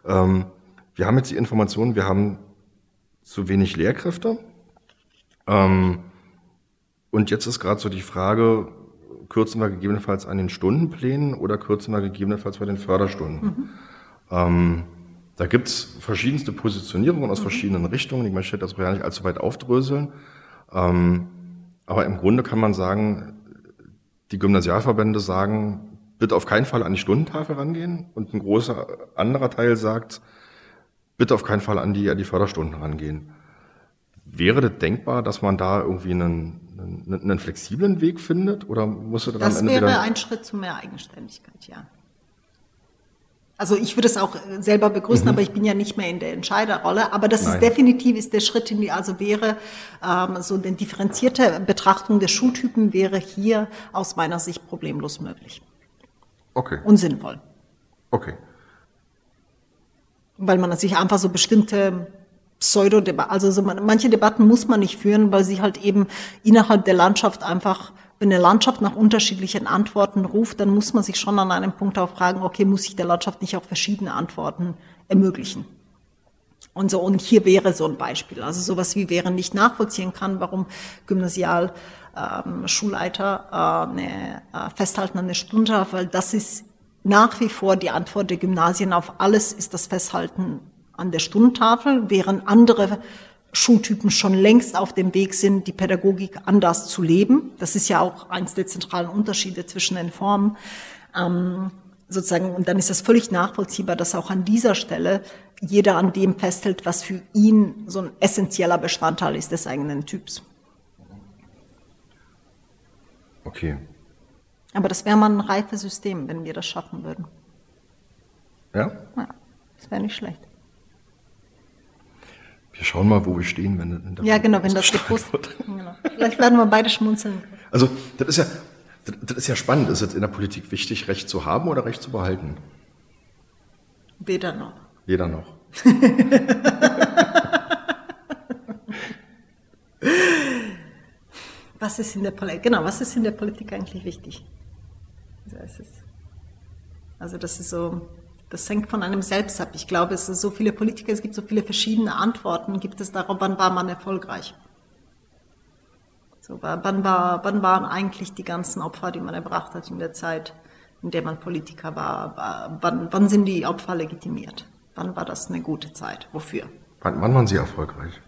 Ähm, wir haben jetzt die Informationen, wir haben zu wenig Lehrkräfte. Ähm, und jetzt ist gerade so die Frage, kürzen wir gegebenenfalls an den Stundenplänen oder kürzen wir gegebenenfalls bei den Förderstunden? Mhm. Ähm, da gibt's verschiedenste Positionierungen aus mhm. verschiedenen Richtungen. Ich möchte das auch ja nicht allzu weit aufdröseln. Ähm, aber im Grunde kann man sagen, die Gymnasialverbände sagen, bitte auf keinen Fall an die Stundentafel rangehen und ein großer anderer Teil sagt, bitte auf keinen Fall an die, an die Förderstunden rangehen. Wäre das denkbar, dass man da irgendwie einen, einen, einen flexiblen Weg findet oder muss es dann Das wäre ein Schritt zu mehr Eigenständigkeit, ja. Also ich würde es auch äh, selber begrüßen, mhm. aber ich bin ja nicht mehr in der Entscheiderrolle. Aber das Nein. ist definitiv ist der Schritt in die, also wäre ähm, so eine differenzierte Betrachtung der Schultypen wäre hier aus meiner Sicht problemlos möglich. Okay. Und sinnvoll. Okay. Weil man sich einfach so bestimmte Pseudo-Debatten, also so manche Debatten muss man nicht führen, weil sie halt eben innerhalb der Landschaft einfach wenn eine Landschaft nach unterschiedlichen Antworten ruft, dann muss man sich schon an einem Punkt auch fragen, okay, muss ich der Landschaft nicht auch verschiedene Antworten ermöglichen? Und so, und hier wäre so ein Beispiel. Also sowas wie wäre nicht nachvollziehen kann, warum Gymnasial ähm, Schulleiter äh, eine, äh, festhalten an der Stunde, weil das ist nach wie vor die Antwort der Gymnasien auf alles ist das Festhalten an der Stundentafel, während andere Schultypen schon längst auf dem Weg sind, die Pädagogik anders zu leben. Das ist ja auch eines der zentralen Unterschiede zwischen den Formen. Ähm, sozusagen, und dann ist das völlig nachvollziehbar, dass auch an dieser Stelle jeder an dem festhält, was für ihn so ein essentieller Bestandteil ist des eigenen Typs. Okay. Aber das wäre mal ein reifes System, wenn wir das schaffen würden. Ja? Ja, das wäre nicht schlecht. Wir schauen mal, wo wir stehen, wenn in der Ja, genau, wenn das gepostet wird. [LAUGHS] Genau. Vielleicht werden wir beide schmunzeln. Also, das ist ja, das ist ja spannend. Ist es in der Politik wichtig, Recht zu haben oder Recht zu behalten? Weder noch. Weder noch. [LAUGHS] was ist in der Politik, genau, was ist in der Politik eigentlich wichtig? Also das ist so, das hängt von einem selbst ab. Ich glaube, es sind so viele Politiker, es gibt so viele verschiedene Antworten, gibt es darauf, wann war man erfolgreich? So, wann, war, wann waren eigentlich die ganzen Opfer, die man erbracht hat in der Zeit, in der man Politiker war? Wann, wann sind die Opfer legitimiert? Wann war das eine gute Zeit? Wofür? Wann, wann waren Sie erfolgreich?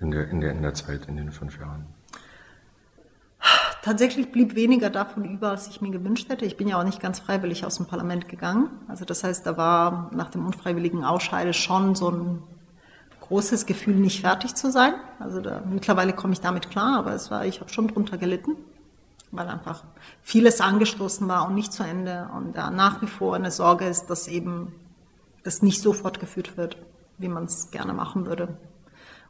In der, in, der, in der Zeit, in den fünf Jahren? Tatsächlich blieb weniger davon über, als ich mir gewünscht hätte. Ich bin ja auch nicht ganz freiwillig aus dem Parlament gegangen. Also das heißt, da war nach dem unfreiwilligen Ausscheide schon so ein großes Gefühl, nicht fertig zu sein. Also da, mittlerweile komme ich damit klar, aber es war, ich habe schon drunter gelitten, weil einfach vieles angestoßen war und nicht zu Ende. Und da nach wie vor eine Sorge ist, dass eben das nicht so fortgeführt wird, wie man es gerne machen würde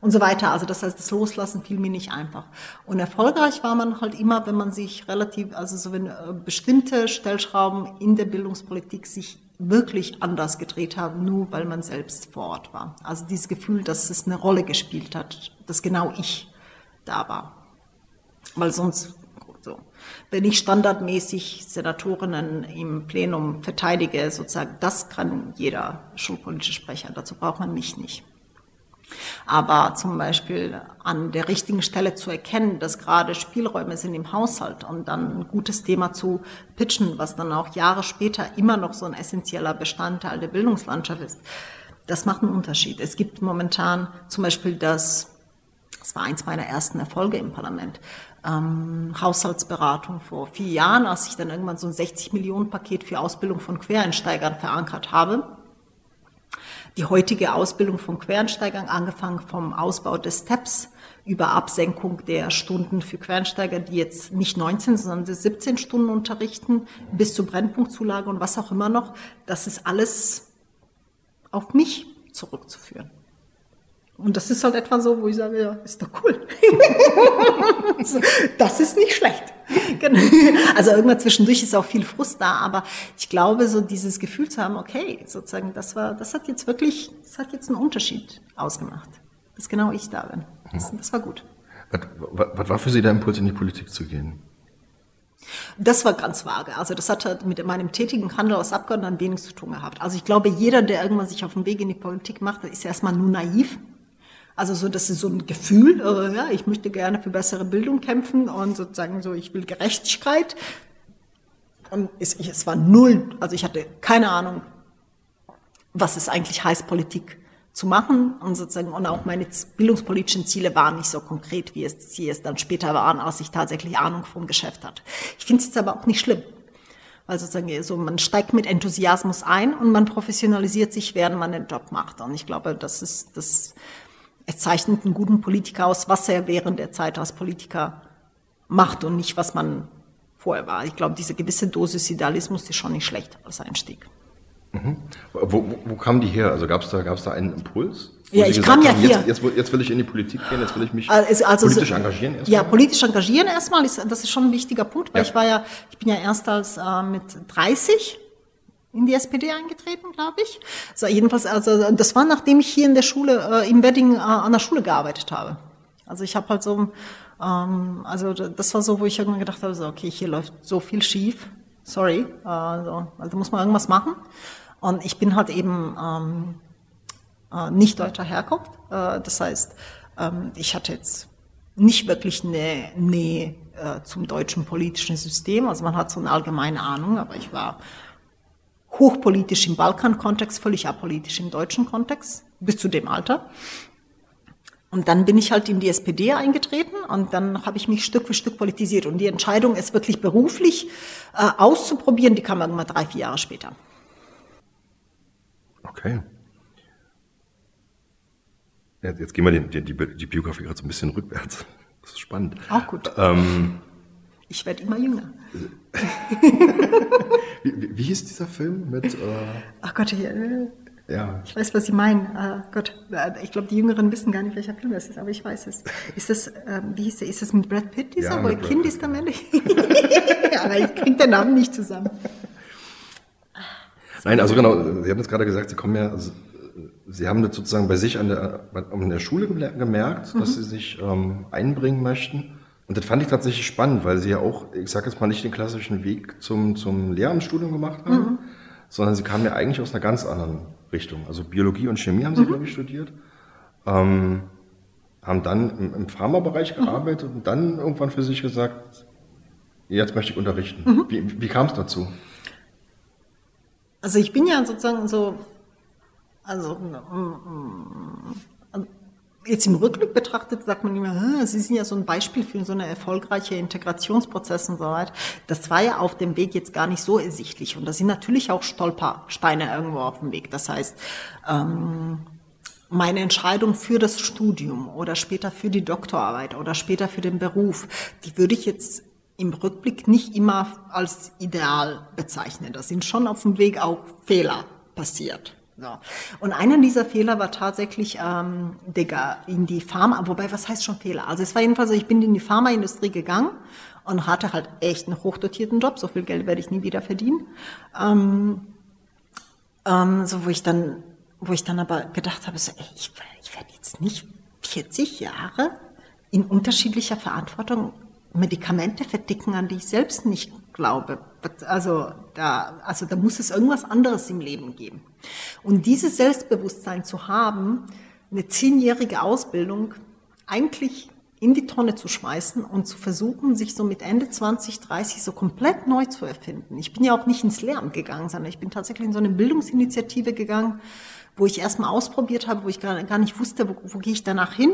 und so weiter. Also das heißt, das Loslassen fiel mir nicht einfach. Und erfolgreich war man halt immer, wenn man sich relativ, also so wenn äh, bestimmte Stellschrauben in der Bildungspolitik sich wirklich anders gedreht haben, nur weil man selbst vor Ort war. Also dieses Gefühl, dass es eine Rolle gespielt hat, dass genau ich da war. Weil sonst, so, wenn ich standardmäßig Senatorinnen im Plenum verteidige, sozusagen, das kann jeder schulpolitische Sprecher, dazu braucht man mich nicht. Aber zum Beispiel an der richtigen Stelle zu erkennen, dass gerade Spielräume sind im Haushalt und dann ein gutes Thema zu pitchen, was dann auch Jahre später immer noch so ein essentieller Bestandteil der Bildungslandschaft ist, das macht einen Unterschied. Es gibt momentan zum Beispiel das, das war eins meiner ersten Erfolge im Parlament, ähm, Haushaltsberatung vor vier Jahren, als ich dann irgendwann so ein 60 Millionen Paket für Ausbildung von Quereinsteigern verankert habe die heutige Ausbildung von Quereinsteigern, angefangen vom Ausbau des Steps über Absenkung der Stunden für Quereinsteiger, die jetzt nicht 19, sondern 17 Stunden unterrichten, bis zur Brennpunktzulage und was auch immer noch, das ist alles auf mich zurückzuführen. Und das ist halt etwa so, wo ich sage, ja, ist doch cool. [LAUGHS] das ist nicht schlecht. Genau. Also irgendwann zwischendurch ist auch viel Frust da, aber ich glaube, so dieses Gefühl zu haben, okay, sozusagen, das war, das hat jetzt wirklich, das hat jetzt einen Unterschied ausgemacht. Dass genau ich da bin. Das, das war gut. Was, was, was war für Sie der Impuls, in die Politik zu gehen? Das war ganz vage. Also das hat mit meinem tätigen Handel als Abgeordneter wenig zu tun gehabt. Also ich glaube, jeder, der irgendwann sich auf den Weg in die Politik macht, ist erstmal nur naiv also so, das ist so ein Gefühl, äh, ja, ich möchte gerne für bessere Bildung kämpfen und sozusagen so, ich will Gerechtigkeit. Und es, es war null, also ich hatte keine Ahnung, was es eigentlich heißt, Politik zu machen und sozusagen und auch meine bildungspolitischen Ziele waren nicht so konkret, wie es sie es dann später waren, als ich tatsächlich Ahnung vom Geschäft hatte. Ich finde es jetzt aber auch nicht schlimm, weil sozusagen so man steigt mit Enthusiasmus ein und man professionalisiert sich, während man den Job macht. Und ich glaube, das ist das es zeichnet einen guten Politiker aus, was er während der Zeit als Politiker macht und nicht, was man vorher war. Ich glaube, diese gewisse Dosis Idealismus ist schon nicht schlecht als Einstieg. Mhm. Wo, wo, wo kam die her? Also gab es da, gab's da einen Impuls? Ja, ich kam ja haben, hier. Jetzt, jetzt, jetzt, will ich in die Politik gehen, jetzt will ich mich also, also politisch engagieren. Erstmal. Ja, politisch engagieren erstmal, ist, das ist schon ein wichtiger Punkt, weil ja. ich war ja, ich bin ja erst als äh, mit 30 in die SPD eingetreten, glaube ich. So, jedenfalls, also das war, nachdem ich hier in der Schule, äh, im Wedding äh, an der Schule gearbeitet habe. Also ich habe halt so, ähm, also das war so, wo ich irgendwann gedacht habe, so, okay, hier läuft so viel schief, sorry, also, also muss man irgendwas machen. Und ich bin halt eben ähm, äh, nicht deutscher Herkunft. Äh, das heißt, ähm, ich hatte jetzt nicht wirklich eine, eine äh, zum deutschen politischen System. Also man hat so eine allgemeine Ahnung, aber ich war hochpolitisch im Balkan-Kontext, völlig apolitisch im deutschen Kontext, bis zu dem Alter. Und dann bin ich halt in die SPD eingetreten und dann habe ich mich Stück für Stück politisiert. Und die Entscheidung, es wirklich beruflich äh, auszuprobieren, die kam dann mal drei, vier Jahre später. Okay. Jetzt gehen wir die, die, die Biografie gerade so ein bisschen rückwärts. Das ist spannend. Auch gut. Ähm, ich werde immer jünger. [LAUGHS] wie, wie, wie, hieß dieser Film mit? Äh, Ach Gott, ich, äh, ja. ich weiß, was Sie meinen. Uh, Gott, ich glaube, die Jüngeren wissen gar nicht, welcher Film das ist, aber ich weiß es. Ist das, äh, wie hieß der? Ist das mit Brad Pitt, dieser, ja, wo Kind ist am Ende? aber ich kriege den Namen nicht zusammen. Nein, also genau, Sie haben jetzt gerade gesagt, Sie kommen ja, also, Sie haben das sozusagen bei sich an der, an der Schule gemerkt, mhm. dass Sie sich ähm, einbringen möchten. Und das fand ich tatsächlich spannend, weil Sie ja auch, ich sage jetzt mal nicht den klassischen Weg zum, zum Lehramtsstudium gemacht haben, mhm. sondern Sie kamen ja eigentlich aus einer ganz anderen Richtung. Also Biologie und Chemie haben Sie, mhm. glaube ich, studiert. Ähm, haben dann im, im Pharmabereich mhm. gearbeitet und dann irgendwann für sich gesagt, jetzt möchte ich unterrichten. Mhm. Wie, wie kam es dazu? Also ich bin ja sozusagen so, also mm, mm, jetzt im Rückblick betrachtet sagt man immer, Sie sind ja so ein Beispiel für so eine erfolgreiche Integrationsprozess und so weiter. Das war ja auf dem Weg jetzt gar nicht so ersichtlich und da sind natürlich auch Stolpersteine irgendwo auf dem Weg. Das heißt, ähm, meine Entscheidung für das Studium oder später für die Doktorarbeit oder später für den Beruf, die würde ich jetzt im Rückblick nicht immer als ideal bezeichnen. Da sind schon auf dem Weg auch Fehler passiert. So. Und einer dieser Fehler war tatsächlich ähm, Digga, in die Pharma, wobei was heißt schon Fehler? Also es war jedenfalls so, ich bin in die Pharmaindustrie gegangen und hatte halt echt einen hochdotierten Job, so viel Geld werde ich nie wieder verdienen. Ähm, ähm, so wo ich dann, wo ich dann aber gedacht habe, so, ey, ich, ich werde jetzt nicht 40 Jahre in unterschiedlicher Verantwortung Medikamente verdicken, an die ich selbst nicht glaube. Also da, also da muss es irgendwas anderes im Leben geben. Und dieses Selbstbewusstsein zu haben, eine zehnjährige Ausbildung eigentlich in die Tonne zu schmeißen und zu versuchen, sich so mit Ende 20, 30 so komplett neu zu erfinden. Ich bin ja auch nicht ins Lehramt gegangen, sondern ich bin tatsächlich in so eine Bildungsinitiative gegangen, wo ich erstmal ausprobiert habe, wo ich gar, gar nicht wusste, wo, wo gehe ich danach hin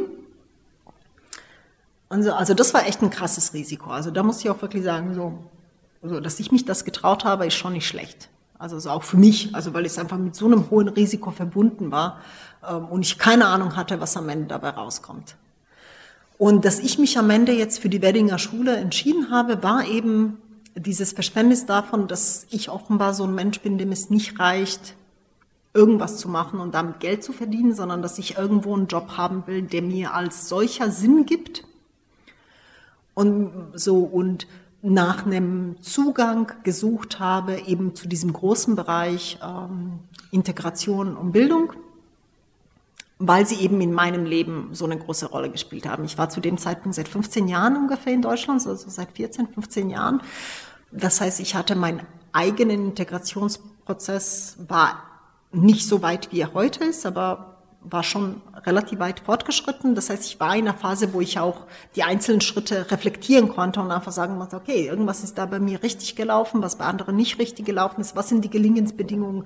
so, also das war echt ein krasses Risiko. Also da muss ich auch wirklich sagen, so, also dass ich mich das getraut habe, ist schon nicht schlecht. Also so auch für mich, also weil es einfach mit so einem hohen Risiko verbunden war ähm, und ich keine Ahnung hatte, was am Ende dabei rauskommt. Und dass ich mich am Ende jetzt für die Weddinger Schule entschieden habe, war eben dieses Verständnis davon, dass ich offenbar so ein Mensch bin, dem es nicht reicht, irgendwas zu machen und damit Geld zu verdienen, sondern dass ich irgendwo einen Job haben will, der mir als solcher Sinn gibt und so und nach einem Zugang gesucht habe, eben zu diesem großen Bereich ähm, Integration und Bildung, weil sie eben in meinem Leben so eine große Rolle gespielt haben. Ich war zu dem Zeitpunkt seit 15 Jahren ungefähr in Deutschland, also seit 14, 15 Jahren. Das heißt, ich hatte meinen eigenen Integrationsprozess, war nicht so weit, wie er heute ist, aber war schon relativ weit fortgeschritten. Das heißt, ich war in einer Phase, wo ich auch die einzelnen Schritte reflektieren konnte und einfach sagen musste, okay, irgendwas ist da bei mir richtig gelaufen, was bei anderen nicht richtig gelaufen ist, was sind die Gelingensbedingungen.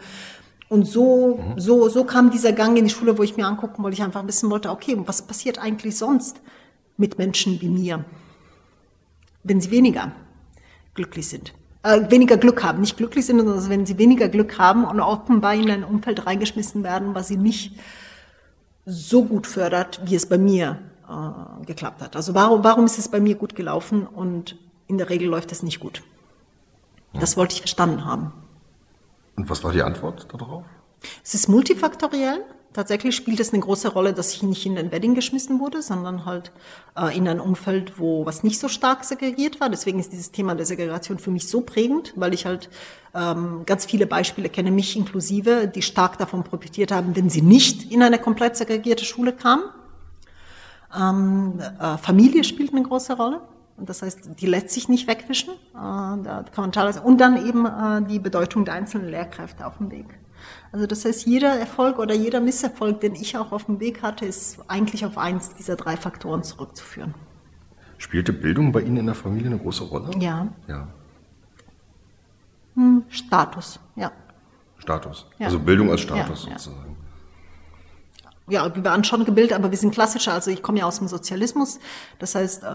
Und so, mhm. so, so kam dieser Gang in die Schule, wo ich mir angucken wollte, ich einfach wissen wollte, okay, was passiert eigentlich sonst mit Menschen wie mir, wenn sie weniger glücklich sind? Äh, weniger Glück haben, nicht glücklich sind, sondern wenn sie weniger Glück haben und offenbar in ein Umfeld reingeschmissen werden, was sie nicht so gut fördert, wie es bei mir äh, geklappt hat. Also warum, warum ist es bei mir gut gelaufen und in der Regel läuft es nicht gut? Das wollte ich verstanden haben. Und was war die Antwort darauf? Es ist multifaktoriell. Tatsächlich spielt es eine große Rolle, dass ich nicht in ein Wedding geschmissen wurde, sondern halt äh, in ein Umfeld, wo was nicht so stark segregiert war. Deswegen ist dieses Thema der Segregation für mich so prägend, weil ich halt ähm, ganz viele Beispiele kenne, mich inklusive, die stark davon profitiert haben, wenn sie nicht in eine komplett segregierte Schule kamen. Ähm, äh, Familie spielt eine große Rolle. Das heißt, die lässt sich nicht wegwischen. Äh, da kann man und dann eben äh, die Bedeutung der einzelnen Lehrkräfte auf dem Weg. Also das heißt, jeder Erfolg oder jeder Misserfolg, den ich auch auf dem Weg hatte, ist eigentlich auf eins dieser drei Faktoren zurückzuführen. Spielte Bildung bei Ihnen in der Familie eine große Rolle? Ja. Ja. Hm, Status, ja. Status. Ja. Also Bildung als Status Ja, sozusagen. Ja, wir waren schon gebildet, aber wir sind klassischer. Also ich komme ja aus dem Sozialismus. Das heißt, äh,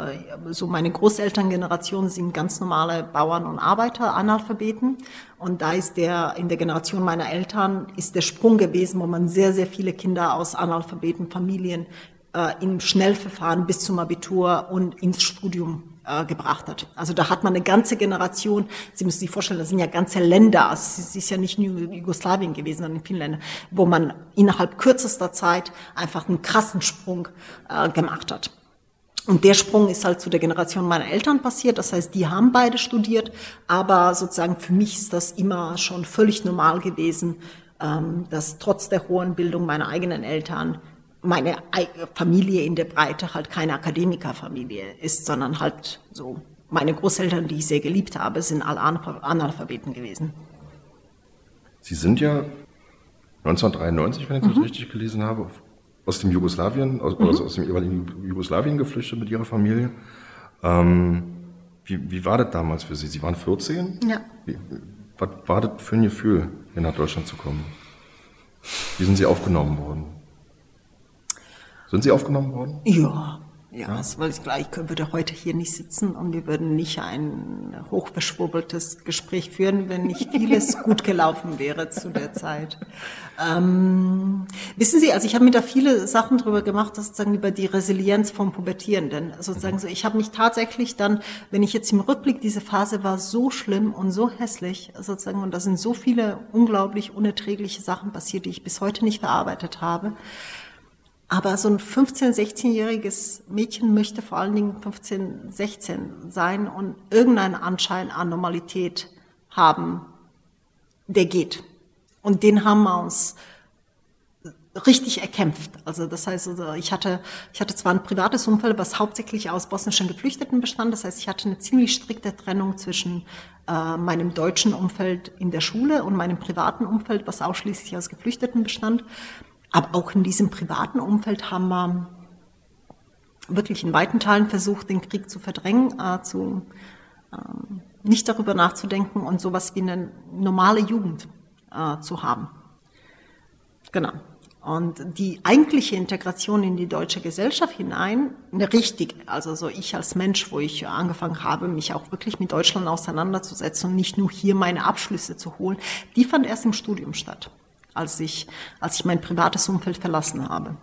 so meine Großelterngeneration sind ganz normale Bauern und Arbeiter, Analphabeten. Und da ist der, in der Generation meiner Eltern, ist der Sprung gewesen, wo man sehr, sehr viele Kinder aus Analphabetenfamilien äh, im Schnellverfahren bis zum Abitur und ins Studium äh, gebracht hat. Also da hat man eine ganze Generation, Sie müssen sich vorstellen, das sind ja ganze Länder, also es ist ja nicht nur Jugoslawien gewesen, sondern in vielen Ländern, wo man innerhalb kürzester Zeit einfach einen krassen Sprung äh, gemacht hat. Und der Sprung ist halt zu der Generation meiner Eltern passiert. Das heißt, die haben beide studiert. Aber sozusagen für mich ist das immer schon völlig normal gewesen, ähm, dass trotz der hohen Bildung meiner eigenen Eltern meine Ei- Familie in der Breite halt keine Akademikerfamilie ist, sondern halt so meine Großeltern, die ich sehr geliebt habe, sind alle Analpha- Analphabeten gewesen. Sie sind ja 1993, wenn ich das richtig gelesen habe, aus dem Jugoslawien, aus, also aus dem ehemaligen Jugoslawien geflüchtet mit Ihrer Familie. Ähm, wie, wie war das damals für Sie? Sie waren 14? Ja. Wie, was war das für ein Gefühl, hier nach Deutschland zu kommen? Wie sind Sie aufgenommen worden? Sind Sie aufgenommen worden? Ja, ja, das wollte ich gleich. Ich würde heute hier nicht sitzen und wir würden nicht ein hochverschwurbeltes Gespräch führen, wenn nicht vieles [LAUGHS] gut gelaufen wäre zu der Zeit. Ähm, wissen Sie, also ich habe mir da viele Sachen drüber gemacht, sozusagen über die Resilienz vom Pubertierenden. Sozusagen so, ich habe mich tatsächlich dann, wenn ich jetzt im Rückblick, diese Phase war so schlimm und so hässlich, sozusagen, und da sind so viele unglaublich unerträgliche Sachen passiert, die ich bis heute nicht verarbeitet habe. Aber so ein 15-, 16-jähriges Mädchen möchte vor allen Dingen 15, 16 sein und irgendeinen Anschein an Normalität haben, der geht. Und den haben wir uns richtig erkämpft. Also das heißt, also ich hatte, ich hatte zwar ein privates Umfeld, was hauptsächlich aus bosnischen Geflüchteten bestand. Das heißt, ich hatte eine ziemlich strikte Trennung zwischen äh, meinem deutschen Umfeld in der Schule und meinem privaten Umfeld, was ausschließlich aus Geflüchteten bestand. Aber auch in diesem privaten Umfeld haben wir wirklich in weiten Teilen versucht, den Krieg zu verdrängen, äh, zu, ähm, nicht darüber nachzudenken und sowas wie eine normale Jugend äh, zu haben. Genau. Und die eigentliche Integration in die deutsche Gesellschaft hinein, eine richtige, also so ich als Mensch, wo ich angefangen habe, mich auch wirklich mit Deutschland auseinanderzusetzen und nicht nur hier meine Abschlüsse zu holen, die fand erst im Studium statt, als ich, als ich mein privates Umfeld verlassen habe.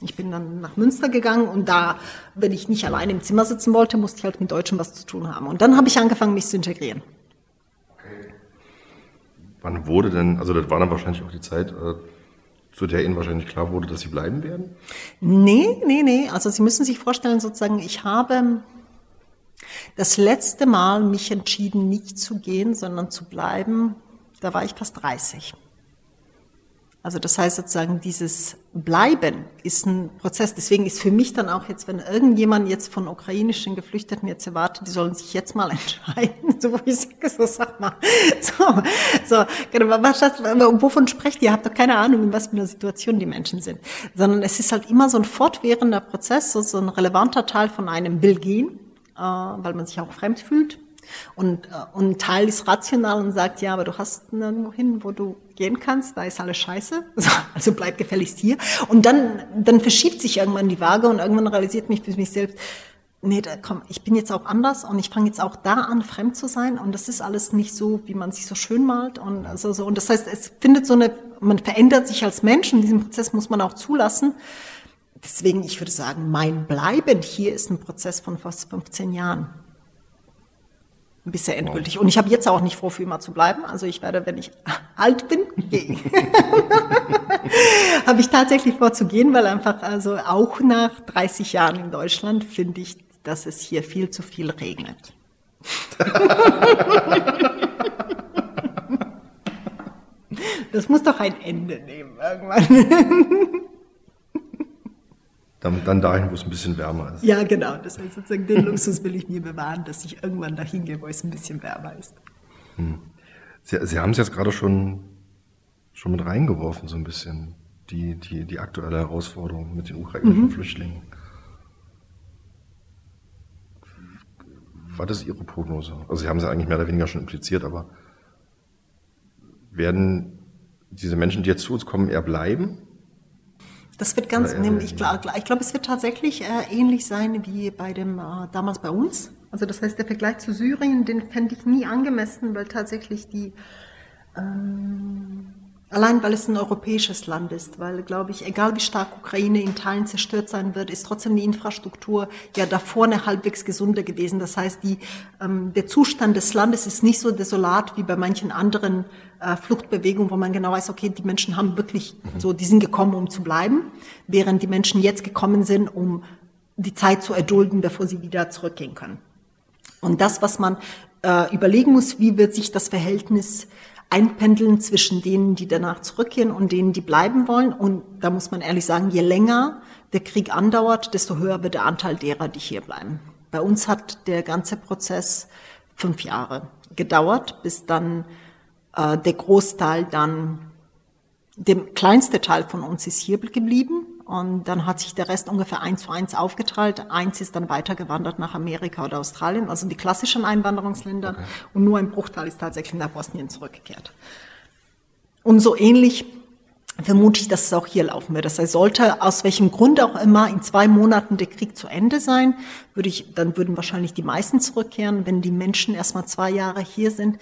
Ich bin dann nach Münster gegangen und da, wenn ich nicht alleine im Zimmer sitzen wollte, musste ich halt mit Deutschen was zu tun haben. Und dann habe ich angefangen, mich zu integrieren. Wann wurde denn, also das war dann wahrscheinlich auch die Zeit, äh, zu der Ihnen wahrscheinlich klar wurde, dass Sie bleiben werden? Nee, nee, nee. Also Sie müssen sich vorstellen, sozusagen, ich habe das letzte Mal mich entschieden, nicht zu gehen, sondern zu bleiben. Da war ich fast 30. Also das heißt sozusagen, dieses Bleiben ist ein Prozess. Deswegen ist für mich dann auch jetzt, wenn irgendjemand jetzt von ukrainischen Geflüchteten jetzt erwartet, die sollen sich jetzt mal [LAUGHS] entscheiden, so wo ich sage, so sag mal, [LAUGHS] so, so, genau, was, wovon sprecht ihr? Ihr habt doch keine Ahnung, in was für einer Situation die Menschen sind. Sondern es ist halt immer so ein fortwährender Prozess, so, so ein relevanter Teil von einem will gehen, äh, weil man sich auch fremd fühlt. Und, äh, und ein Teil ist rational und sagt, ja, aber du hast nirgendwo hin, wo du gehen kannst, da ist alles scheiße, [LAUGHS] also bleib gefälligst hier. Und dann, dann verschiebt sich irgendwann die Waage und irgendwann realisiert mich für mich selbst, nee, da, komm, ich bin jetzt auch anders und ich fange jetzt auch da an, fremd zu sein und das ist alles nicht so, wie man sich so schön malt und also so. Und das heißt, es findet so eine, man verändert sich als Mensch und diesen Prozess muss man auch zulassen. Deswegen, ich würde sagen, mein Bleiben hier ist ein Prozess von fast 15 Jahren bisher endgültig. Und ich habe jetzt auch nicht vor, für immer zu bleiben. Also ich werde, wenn ich [LAUGHS] alt bin, gehen. [LAUGHS] habe ich tatsächlich vor zu gehen, weil einfach, also auch nach 30 Jahren in Deutschland finde ich, dass es hier viel zu viel regnet. [LAUGHS] das muss doch ein Ende nehmen irgendwann. Dann, dann dahin, wo es ein bisschen wärmer ist. Ja, genau. Das heißt sozusagen, den Luxus will ich mir bewahren, dass ich irgendwann dahin gehe, wo es ein bisschen wärmer ist. Hm. Sie, Sie haben es jetzt gerade schon, schon mit reingeworfen, so ein bisschen, die, die, die aktuelle Herausforderung mit den ukrainischen mhm. Flüchtlingen. Was ist Ihre Prognose? Also Sie haben es ja eigentlich mehr oder weniger schon impliziert, aber werden diese Menschen, die jetzt zu uns kommen, eher bleiben? Das wird ganz, nämlich klar, klar. Ich glaube, es wird tatsächlich äh, ähnlich sein wie bei dem äh, damals bei uns. Also das heißt, der Vergleich zu Syrien, den fände ich nie angemessen, weil tatsächlich die ähm, Allein weil es ein europäisches Land ist, weil, glaube ich, egal wie stark Ukraine in Teilen zerstört sein wird, ist trotzdem die Infrastruktur ja davor eine halbwegs gesunde gewesen. Das heißt, die, ähm, der Zustand des Landes ist nicht so desolat wie bei manchen anderen äh, Fluchtbewegungen, wo man genau weiß, okay, die Menschen haben wirklich mhm. so, die sind gekommen, um zu bleiben, während die Menschen jetzt gekommen sind, um die Zeit zu erdulden, bevor sie wieder zurückgehen können. Und das, was man äh, überlegen muss, wie wird sich das Verhältnis einpendeln zwischen denen, die danach zurückgehen und denen, die bleiben wollen. Und da muss man ehrlich sagen, je länger der Krieg andauert, desto höher wird der Anteil derer, die hier bleiben. Bei uns hat der ganze Prozess fünf Jahre gedauert, bis dann äh, der Großteil dann, der kleinste Teil von uns ist hier geblieben und dann hat sich der Rest ungefähr eins zu eins aufgeteilt. Eins ist dann weitergewandert nach Amerika oder Australien, also die klassischen Einwanderungsländer. Okay. Und nur ein Bruchteil ist tatsächlich nach Bosnien zurückgekehrt. Und so ähnlich vermute ich, dass es auch hier laufen wird. Das heißt, sollte aus welchem Grund auch immer in zwei Monaten der Krieg zu Ende sein, würde ich, dann würden wahrscheinlich die meisten zurückkehren. Wenn die Menschen erstmal zwei Jahre hier sind,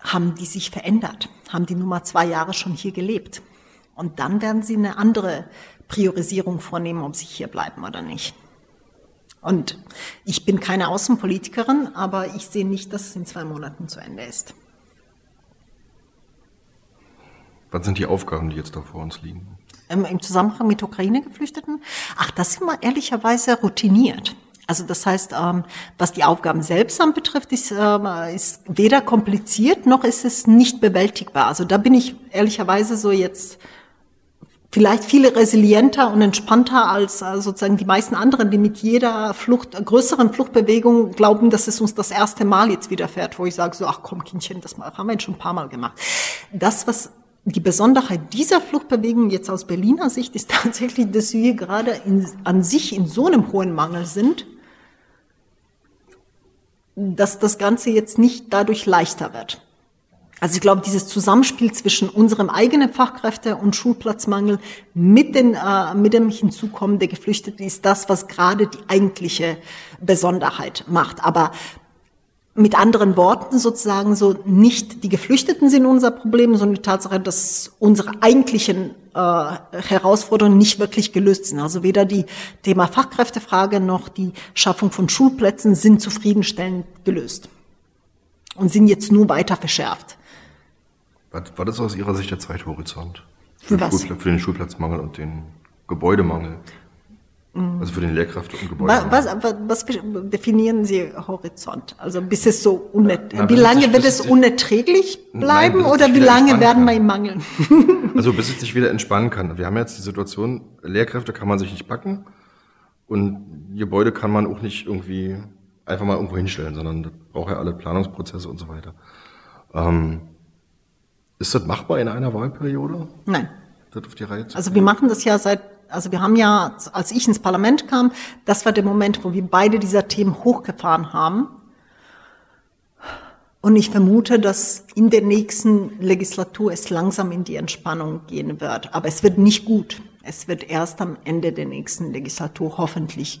haben die sich verändert, haben die Nummer zwei Jahre schon hier gelebt. Und dann werden sie eine andere Priorisierung vornehmen, ob sie hier bleiben oder nicht. Und ich bin keine Außenpolitikerin, aber ich sehe nicht, dass es in zwei Monaten zu Ende ist. Was sind die Aufgaben, die jetzt da vor uns liegen? Ähm, Im Zusammenhang mit Ukraine-Geflüchteten? Ach, das sind wir ehrlicherweise routiniert. Also das heißt, ähm, was die Aufgaben selbst anbetrifft, ist, äh, ist weder kompliziert noch ist es nicht bewältigbar. Also da bin ich ehrlicherweise so jetzt vielleicht viel resilienter und entspannter als äh, sozusagen die meisten anderen, die mit jeder Flucht, größeren Fluchtbewegung glauben, dass es uns das erste Mal jetzt widerfährt, wo ich sage so, ach komm Kindchen, das haben wir jetzt schon ein paar Mal gemacht. Das, was die Besonderheit dieser Fluchtbewegung jetzt aus Berliner Sicht ist [LAUGHS] tatsächlich, dass wir gerade in, an sich in so einem hohen Mangel sind, dass das Ganze jetzt nicht dadurch leichter wird. Also ich glaube, dieses Zusammenspiel zwischen unserem eigenen Fachkräfte- und Schulplatzmangel mit, den, äh, mit dem Hinzukommen der Geflüchteten ist das, was gerade die eigentliche Besonderheit macht. Aber mit anderen Worten sozusagen so nicht die Geflüchteten sind unser Problem, sondern die Tatsache, dass unsere eigentlichen äh, Herausforderungen nicht wirklich gelöst sind. Also weder die Thema Fachkräftefrage noch die Schaffung von Schulplätzen sind zufriedenstellend gelöst und sind jetzt nur weiter verschärft. Was, ist aus Ihrer Sicht der Zeithorizont? Für, für, was? für den Schulplatzmangel und den Gebäudemangel. Mhm. Also für den Lehrkräfte- und Gebäudemangel. Was, was, was, definieren Sie Horizont? Also bis es so unerträglich, wie lange wird es unerträglich bleiben Nein, oder wie lange werden wir ihm mangeln? [LAUGHS] [LAUGHS] also bis es sich wieder entspannen kann. Wir haben jetzt die Situation, Lehrkräfte kann man sich nicht packen und Gebäude kann man auch nicht irgendwie einfach mal irgendwo hinstellen, sondern das braucht ja alle Planungsprozesse und so weiter. Ähm, ist das machbar in einer Wahlperiode? Nein. Das auf die Reihe zu also wir machen das ja seit, also wir haben ja, als ich ins Parlament kam, das war der Moment, wo wir beide dieser Themen hochgefahren haben. Und ich vermute, dass in der nächsten Legislatur es langsam in die Entspannung gehen wird. Aber es wird nicht gut. Es wird erst am Ende der nächsten Legislatur hoffentlich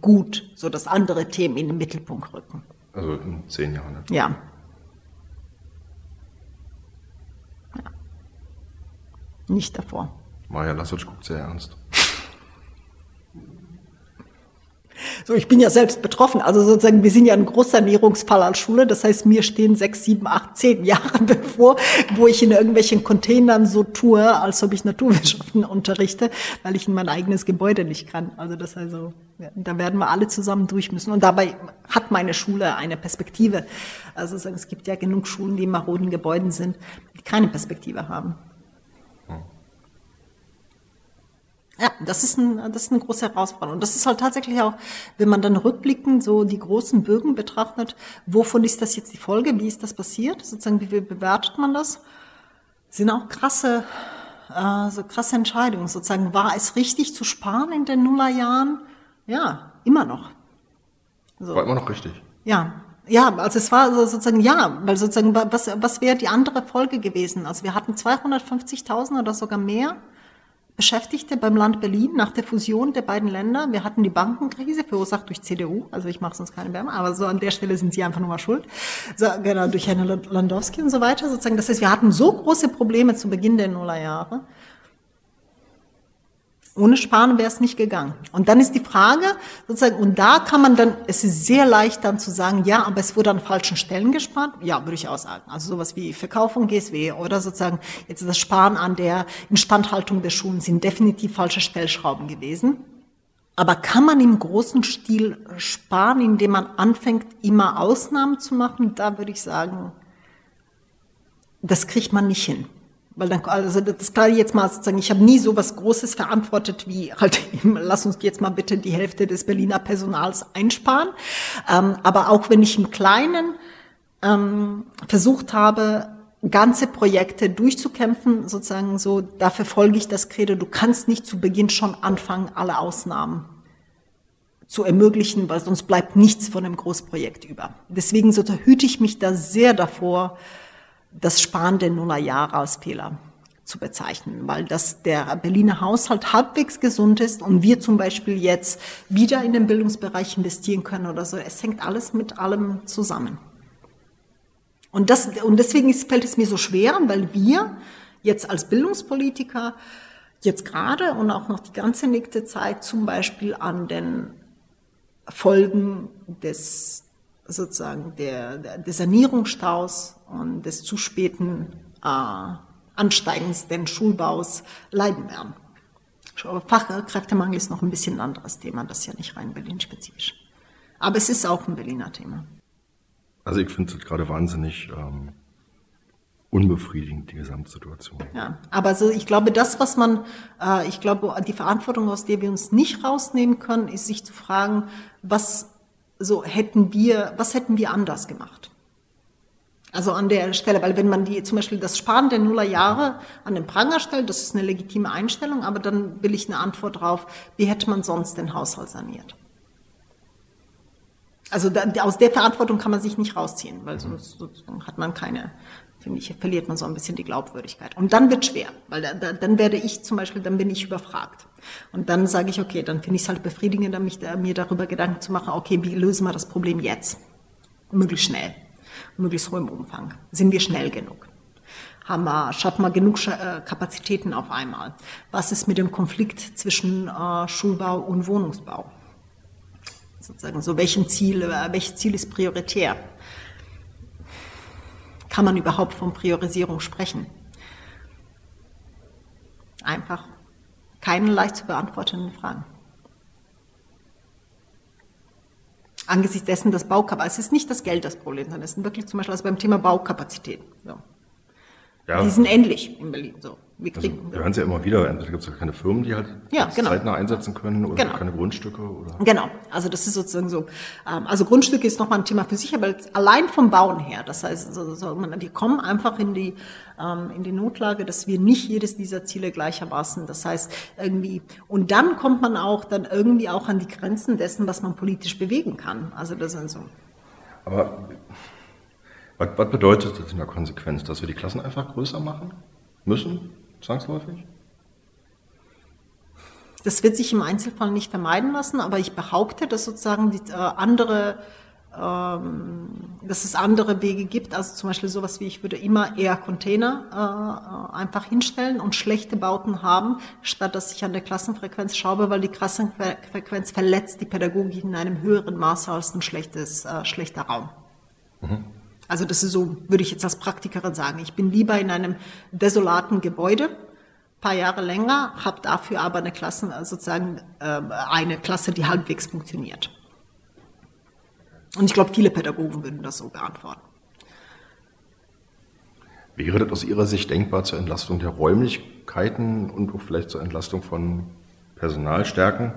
gut, so dass andere Themen in den Mittelpunkt rücken. Also in zehn Jahren. Ne? Ja. Nicht davor. Maja Lassitsch guckt sehr ernst. So, ich bin ja selbst betroffen. Also sozusagen, wir sind ja ein Großsanierungsfall als Schule. Das heißt, mir stehen sechs, sieben, acht, zehn [LAUGHS] Jahre bevor, wo ich in irgendwelchen Containern so tue, als ob ich Naturwissenschaften [LAUGHS] unterrichte, weil ich in mein eigenes Gebäude nicht kann. Also das also, ja, da werden wir alle zusammen durch müssen. Und dabei hat meine Schule eine Perspektive. Also es gibt ja genug Schulen, die in maroden Gebäuden sind, die keine Perspektive haben. Ja, das ist, ein, das ist eine große Herausforderung. Und das ist halt tatsächlich auch, wenn man dann rückblickend so die großen Bögen betrachtet, wovon ist das jetzt die Folge, wie ist das passiert, sozusagen, wie bewertet man das, sind auch krasse, äh, so krasse Entscheidungen. Sozusagen, war es richtig zu sparen in den Nullerjahren? Ja, immer noch. So. War immer noch richtig. Ja, ja, also es war sozusagen, ja, weil sozusagen, was, was wäre die andere Folge gewesen? Also wir hatten 250.000 oder sogar mehr Beschäftigte beim Land Berlin nach der Fusion der beiden Länder. Wir hatten die Bankenkrise verursacht durch CDU, also ich mache sonst keine Wärme, aber so an der Stelle sind sie einfach nur mal schuld. So, genau, durch Herrn Landowski und so weiter sozusagen. Das heißt, wir hatten so große Probleme zu Beginn der Nullerjahre, ohne Sparen wäre es nicht gegangen. Und dann ist die Frage, sozusagen, und da kann man dann, es ist sehr leicht dann zu sagen, ja, aber es wurde an falschen Stellen gespart. Ja, würde ich auch sagen. Also sowas wie Verkauf von GSW oder sozusagen jetzt das Sparen an der Instandhaltung der Schulen sind definitiv falsche Stellschrauben gewesen. Aber kann man im großen Stil sparen, indem man anfängt, immer Ausnahmen zu machen? Da würde ich sagen, das kriegt man nicht hin. Weil dann, also das klar jetzt mal sozusagen, ich habe nie so was Großes verantwortet wie halt, [LAUGHS] lass uns jetzt mal bitte die Hälfte des Berliner Personals einsparen. Ähm, aber auch wenn ich im Kleinen ähm, versucht habe, ganze Projekte durchzukämpfen, sozusagen so, dafür folge ich das Credo, du kannst nicht zu Beginn schon anfangen, alle Ausnahmen zu ermöglichen, weil sonst bleibt nichts von einem Großprojekt über. Deswegen so hüte ich mich da sehr davor, das Sparen der Nullerjahre als Fehler zu bezeichnen, weil das der Berliner Haushalt halbwegs gesund ist und wir zum Beispiel jetzt wieder in den Bildungsbereich investieren können oder so. Es hängt alles mit allem zusammen. Und, das, und deswegen fällt es mir so schwer, weil wir jetzt als Bildungspolitiker jetzt gerade und auch noch die ganze nächste Zeit zum Beispiel an den Folgen des sozusagen der, des Sanierungsstaus und des zu späten äh, Ansteigens des Schulbaus leiden werden. Fachkräftemangel ist noch ein bisschen ein anderes Thema, das ist ja nicht rein Berlin-spezifisch. Aber es ist auch ein Berliner Thema. Also ich finde es gerade wahnsinnig ähm, unbefriedigend, die Gesamtsituation. Ja, aber so, ich glaube, das, was man, äh, ich glaube, die Verantwortung, aus der wir uns nicht rausnehmen können, ist sich zu fragen, was so hätten wir, was hätten wir anders gemacht? Also an der Stelle, weil wenn man die zum Beispiel das Sparen der Nullerjahre an den Pranger stellt, das ist eine legitime Einstellung, aber dann will ich eine Antwort drauf, wie hätte man sonst den Haushalt saniert? Also da, aus der Verantwortung kann man sich nicht rausziehen, weil sonst, sonst hat man keine, finde ich, verliert man so ein bisschen die Glaubwürdigkeit. Und dann wird schwer, weil da, da, dann werde ich zum Beispiel, dann bin ich überfragt. Und dann sage ich, okay, dann finde ich es halt befriedigender, mich, mir darüber Gedanken zu machen, okay, wie lösen wir das Problem jetzt? Möglichst schnell, möglichst hohem Umfang. Sind wir schnell genug? Haben wir, schaffen wir genug äh, Kapazitäten auf einmal? Was ist mit dem Konflikt zwischen äh, Schulbau und Wohnungsbau? Sozusagen, so welchen Ziel, äh, welches Ziel ist prioritär? Kann man überhaupt von Priorisierung sprechen? Einfach keine leicht zu beantwortenden Fragen. Angesichts dessen, dass Baukapazität, es ist nicht das Geld das Problem, sondern es ist wirklich zum Beispiel also beim Thema Baukapazität. So. Ja. Die sind endlich in Berlin. So. Wir, kriegen, also, wir hören es ja immer wieder, entweder gibt es keine Firmen, die halt ja, genau. zeitnah einsetzen können oder genau. keine Grundstücke. Oder? Genau, also das ist sozusagen so. Ähm, also Grundstücke ist nochmal ein Thema für sich, aber allein vom Bauen her, das heißt, so, so, wir kommen einfach in die, ähm, in die Notlage, dass wir nicht jedes dieser Ziele gleichermaßen, das heißt irgendwie, und dann kommt man auch dann irgendwie auch an die Grenzen dessen, was man politisch bewegen kann. Also das sind so. Aber was bedeutet das in der Konsequenz, dass wir die Klassen einfach größer machen müssen? Zwangsläufig? Das wird sich im Einzelfall nicht vermeiden lassen, aber ich behaupte, dass sozusagen die, äh, andere, ähm, dass es andere Wege gibt. Also zum Beispiel sowas wie ich würde immer eher Container äh, einfach hinstellen und schlechte Bauten haben, statt dass ich an der Klassenfrequenz schaue, weil die Klassenfrequenz verletzt die Pädagogik in einem höheren Maße als ein schlechtes, äh, schlechter Raum. Mhm. Also das ist so, würde ich jetzt als Praktikerin sagen. Ich bin lieber in einem desolaten Gebäude, paar Jahre länger, habe dafür aber eine Klasse, sozusagen äh, eine Klasse, die halbwegs funktioniert. Und ich glaube, viele Pädagogen würden das so beantworten. Wäre das aus Ihrer Sicht denkbar zur Entlastung der Räumlichkeiten und auch vielleicht zur Entlastung von Personalstärken,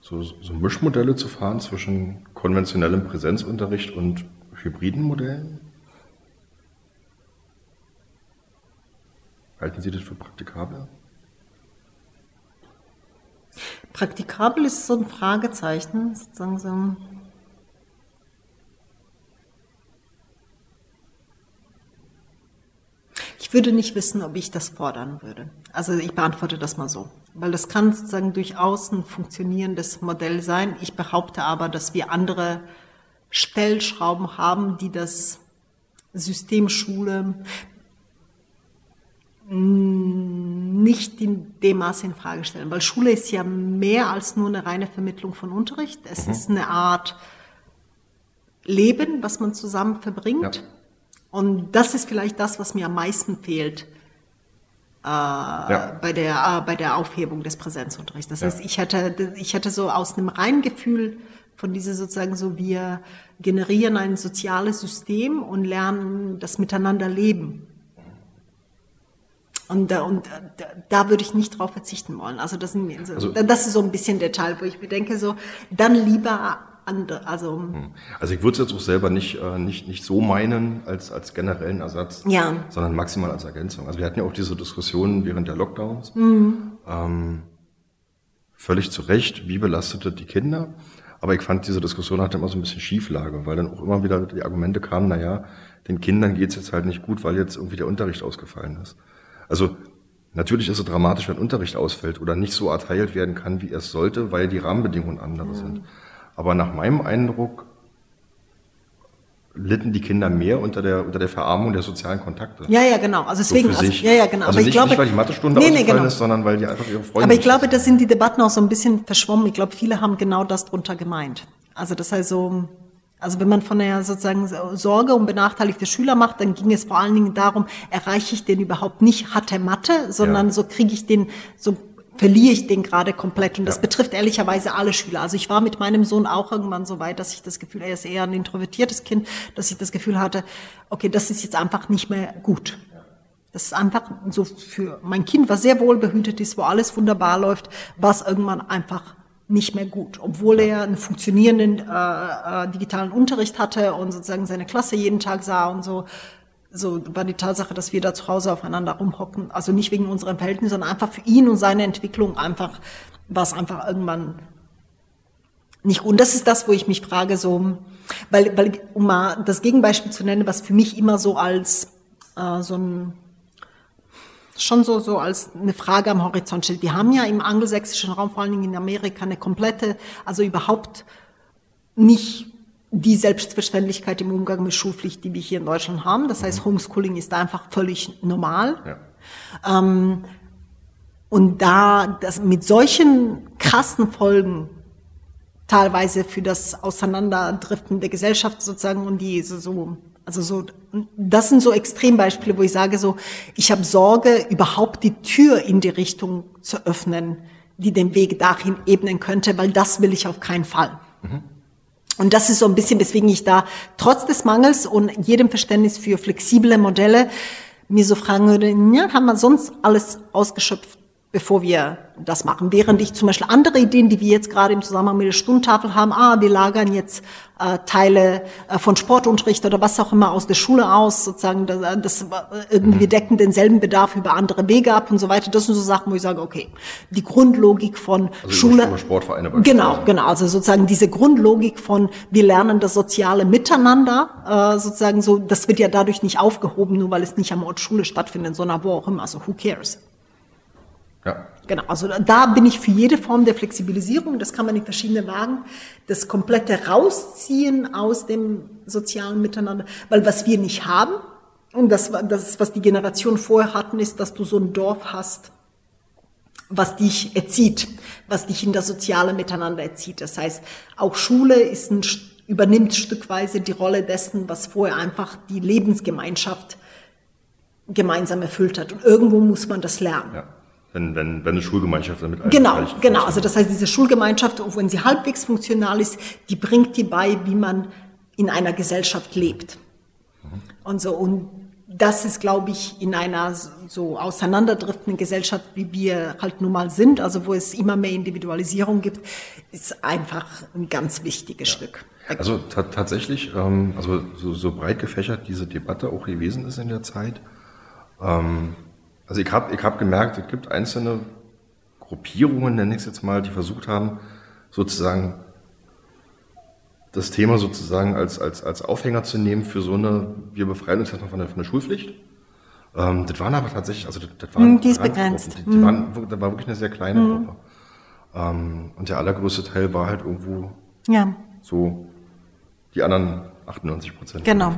so, so Mischmodelle zu fahren zwischen konventionellem Präsenzunterricht und hybriden Modellen? Halten Sie das für praktikabel? Praktikabel ist so ein Fragezeichen, sozusagen so Ich würde nicht wissen, ob ich das fordern würde. Also ich beantworte das mal so, weil das kann sozusagen durchaus ein funktionierendes Modell sein. Ich behaupte aber, dass wir andere Stellschrauben haben, die das System Schule nicht in dem Maße in Frage stellen, weil Schule ist ja mehr als nur eine reine Vermittlung von Unterricht. Es mhm. ist eine Art Leben, was man zusammen verbringt. Ja. Und das ist vielleicht das, was mir am meisten fehlt äh, ja. bei, der, äh, bei der Aufhebung des Präsenzunterrichts. Das ja. heißt, ich hätte, ich hätte so aus einem reinen Gefühl von dieser sozusagen so, wir generieren ein soziales System und lernen das Miteinander leben. Und, da, und da, da würde ich nicht drauf verzichten wollen. Also das, sind, also, das ist so ein bisschen der Teil, wo ich mir denke, so, dann lieber andere, also. Hm. Also ich würde es jetzt auch selber nicht, äh, nicht, nicht so meinen als, als generellen Ersatz, ja. sondern maximal als Ergänzung. Also wir hatten ja auch diese Diskussion während der Lockdowns. Mhm. Ähm, völlig zu Recht, wie belastete die Kinder? Aber ich fand, diese Diskussion hatte immer so ein bisschen Schieflage, weil dann auch immer wieder die Argumente kamen, na ja, den Kindern geht's jetzt halt nicht gut, weil jetzt irgendwie der Unterricht ausgefallen ist. Also natürlich ist es dramatisch, wenn Unterricht ausfällt oder nicht so erteilt werden kann, wie er es sollte, weil die Rahmenbedingungen andere mhm. sind. Aber nach meinem Eindruck litten die Kinder mehr unter der, unter der Verarmung der sozialen Kontakte. Ja, ja, genau. Also deswegen, so also, ja, ja, genau. Also aber nicht, ich glaube, nicht, weil die Mathestunde nee, nee, genau. ist, sondern weil die einfach ihre Freunde Aber ich glaube, da sind die Debatten auch so ein bisschen verschwommen. Ich glaube, viele haben genau das drunter gemeint. Also das heißt so, also wenn man von der sozusagen Sorge um benachteiligte Schüler macht, dann ging es vor allen Dingen darum, erreiche ich den überhaupt nicht, hat er Mathe, sondern ja. so kriege ich den so verliere ich den gerade komplett. Und das ja. betrifft ehrlicherweise alle Schüler. Also ich war mit meinem Sohn auch irgendwann so weit, dass ich das Gefühl, er ist eher ein introvertiertes Kind, dass ich das Gefühl hatte, okay, das ist jetzt einfach nicht mehr gut. Das ist einfach so für mein Kind, was sehr wohlbehütet ist, wo alles wunderbar läuft, war es irgendwann einfach nicht mehr gut, obwohl er einen funktionierenden äh, äh, digitalen Unterricht hatte und sozusagen seine Klasse jeden Tag sah und so so war die Tatsache, dass wir da zu Hause aufeinander rumhocken, also nicht wegen unserer Verhältnisse, sondern einfach für ihn und seine Entwicklung einfach, war es einfach irgendwann nicht gut. Und das ist das, wo ich mich frage, so, weil, weil um mal das Gegenbeispiel zu nennen, was für mich immer so als äh, so ein schon so, so als eine Frage am Horizont steht. Wir haben ja im angelsächsischen Raum, vor allen Dingen in Amerika, eine komplette, also überhaupt nicht die Selbstverständlichkeit im Umgang mit Schulpflicht, die wir hier in Deutschland haben. Das heißt, Homeschooling ist einfach völlig normal. Ja. Ähm, und da das mit solchen krassen Folgen teilweise für das Auseinanderdriften der Gesellschaft sozusagen und die so, so also so das sind so Extrembeispiele, wo ich sage so, ich habe Sorge, überhaupt die Tür in die Richtung zu öffnen, die den Weg dahin ebnen könnte, weil das will ich auf keinen Fall. Mhm. Und das ist so ein bisschen, weswegen ich da trotz des Mangels und jedem Verständnis für flexible Modelle mir so fragen würde, ja, haben wir sonst alles ausgeschöpft, bevor wir das machen. Während ich zum Beispiel andere Ideen, die wir jetzt gerade im Zusammenhang mit der Stundentafel haben, ah, wir lagern jetzt äh, Teile äh, von Sportunterricht oder was auch immer aus der Schule aus, sozusagen, das, äh, das irgendwie wir decken denselben Bedarf über andere Wege ab und so weiter. Das sind so Sachen, wo ich sage, okay, die Grundlogik von also Schule. Sportvereine genau, genau. Also sozusagen diese Grundlogik von wir lernen das soziale Miteinander, äh, sozusagen so, das wird ja dadurch nicht aufgehoben, nur weil es nicht am Ort Schule stattfindet, sondern wo auch immer. Also who cares? Ja. Genau, also da bin ich für jede Form der Flexibilisierung, das kann man in verschiedenen Wagen, das komplette Rausziehen aus dem sozialen Miteinander, weil was wir nicht haben, und das, das was die Generation vorher hatten, ist, dass du so ein Dorf hast, was dich erzieht, was dich in das soziale Miteinander erzieht. Das heißt, auch Schule ist ein, übernimmt stückweise die Rolle dessen, was vorher einfach die Lebensgemeinschaft gemeinsam erfüllt hat. Und irgendwo muss man das lernen. Ja wenn, wenn, wenn eine Schulgemeinschaft damit Genau, genau. Also das heißt, diese Schulgemeinschaft, wenn sie halbwegs funktional ist, die bringt die bei, wie man in einer Gesellschaft lebt. Mhm. Und so, und das ist, glaube ich, in einer so auseinanderdriftenden Gesellschaft, wie wir halt nun mal sind, also wo es immer mehr Individualisierung gibt, ist einfach ein ganz wichtiges ja. Stück. Also tatsächlich, ähm, also so, so breit gefächert diese Debatte auch gewesen ist in der Zeit, ähm, also ich habe ich hab gemerkt, es gibt einzelne Gruppierungen, nenne ich es jetzt mal, die versucht haben, sozusagen das Thema sozusagen als, als, als Aufhänger zu nehmen für so eine, wir befreien uns jetzt noch von der, von der Schulpflicht. Ähm, das waren aber tatsächlich, also das, das waren hm, die ist begrenzt. Die, die hm. waren, das war wirklich eine sehr kleine hm. Gruppe. Ähm, und der allergrößte Teil war halt irgendwo ja. so die anderen 98 Prozent. Genau.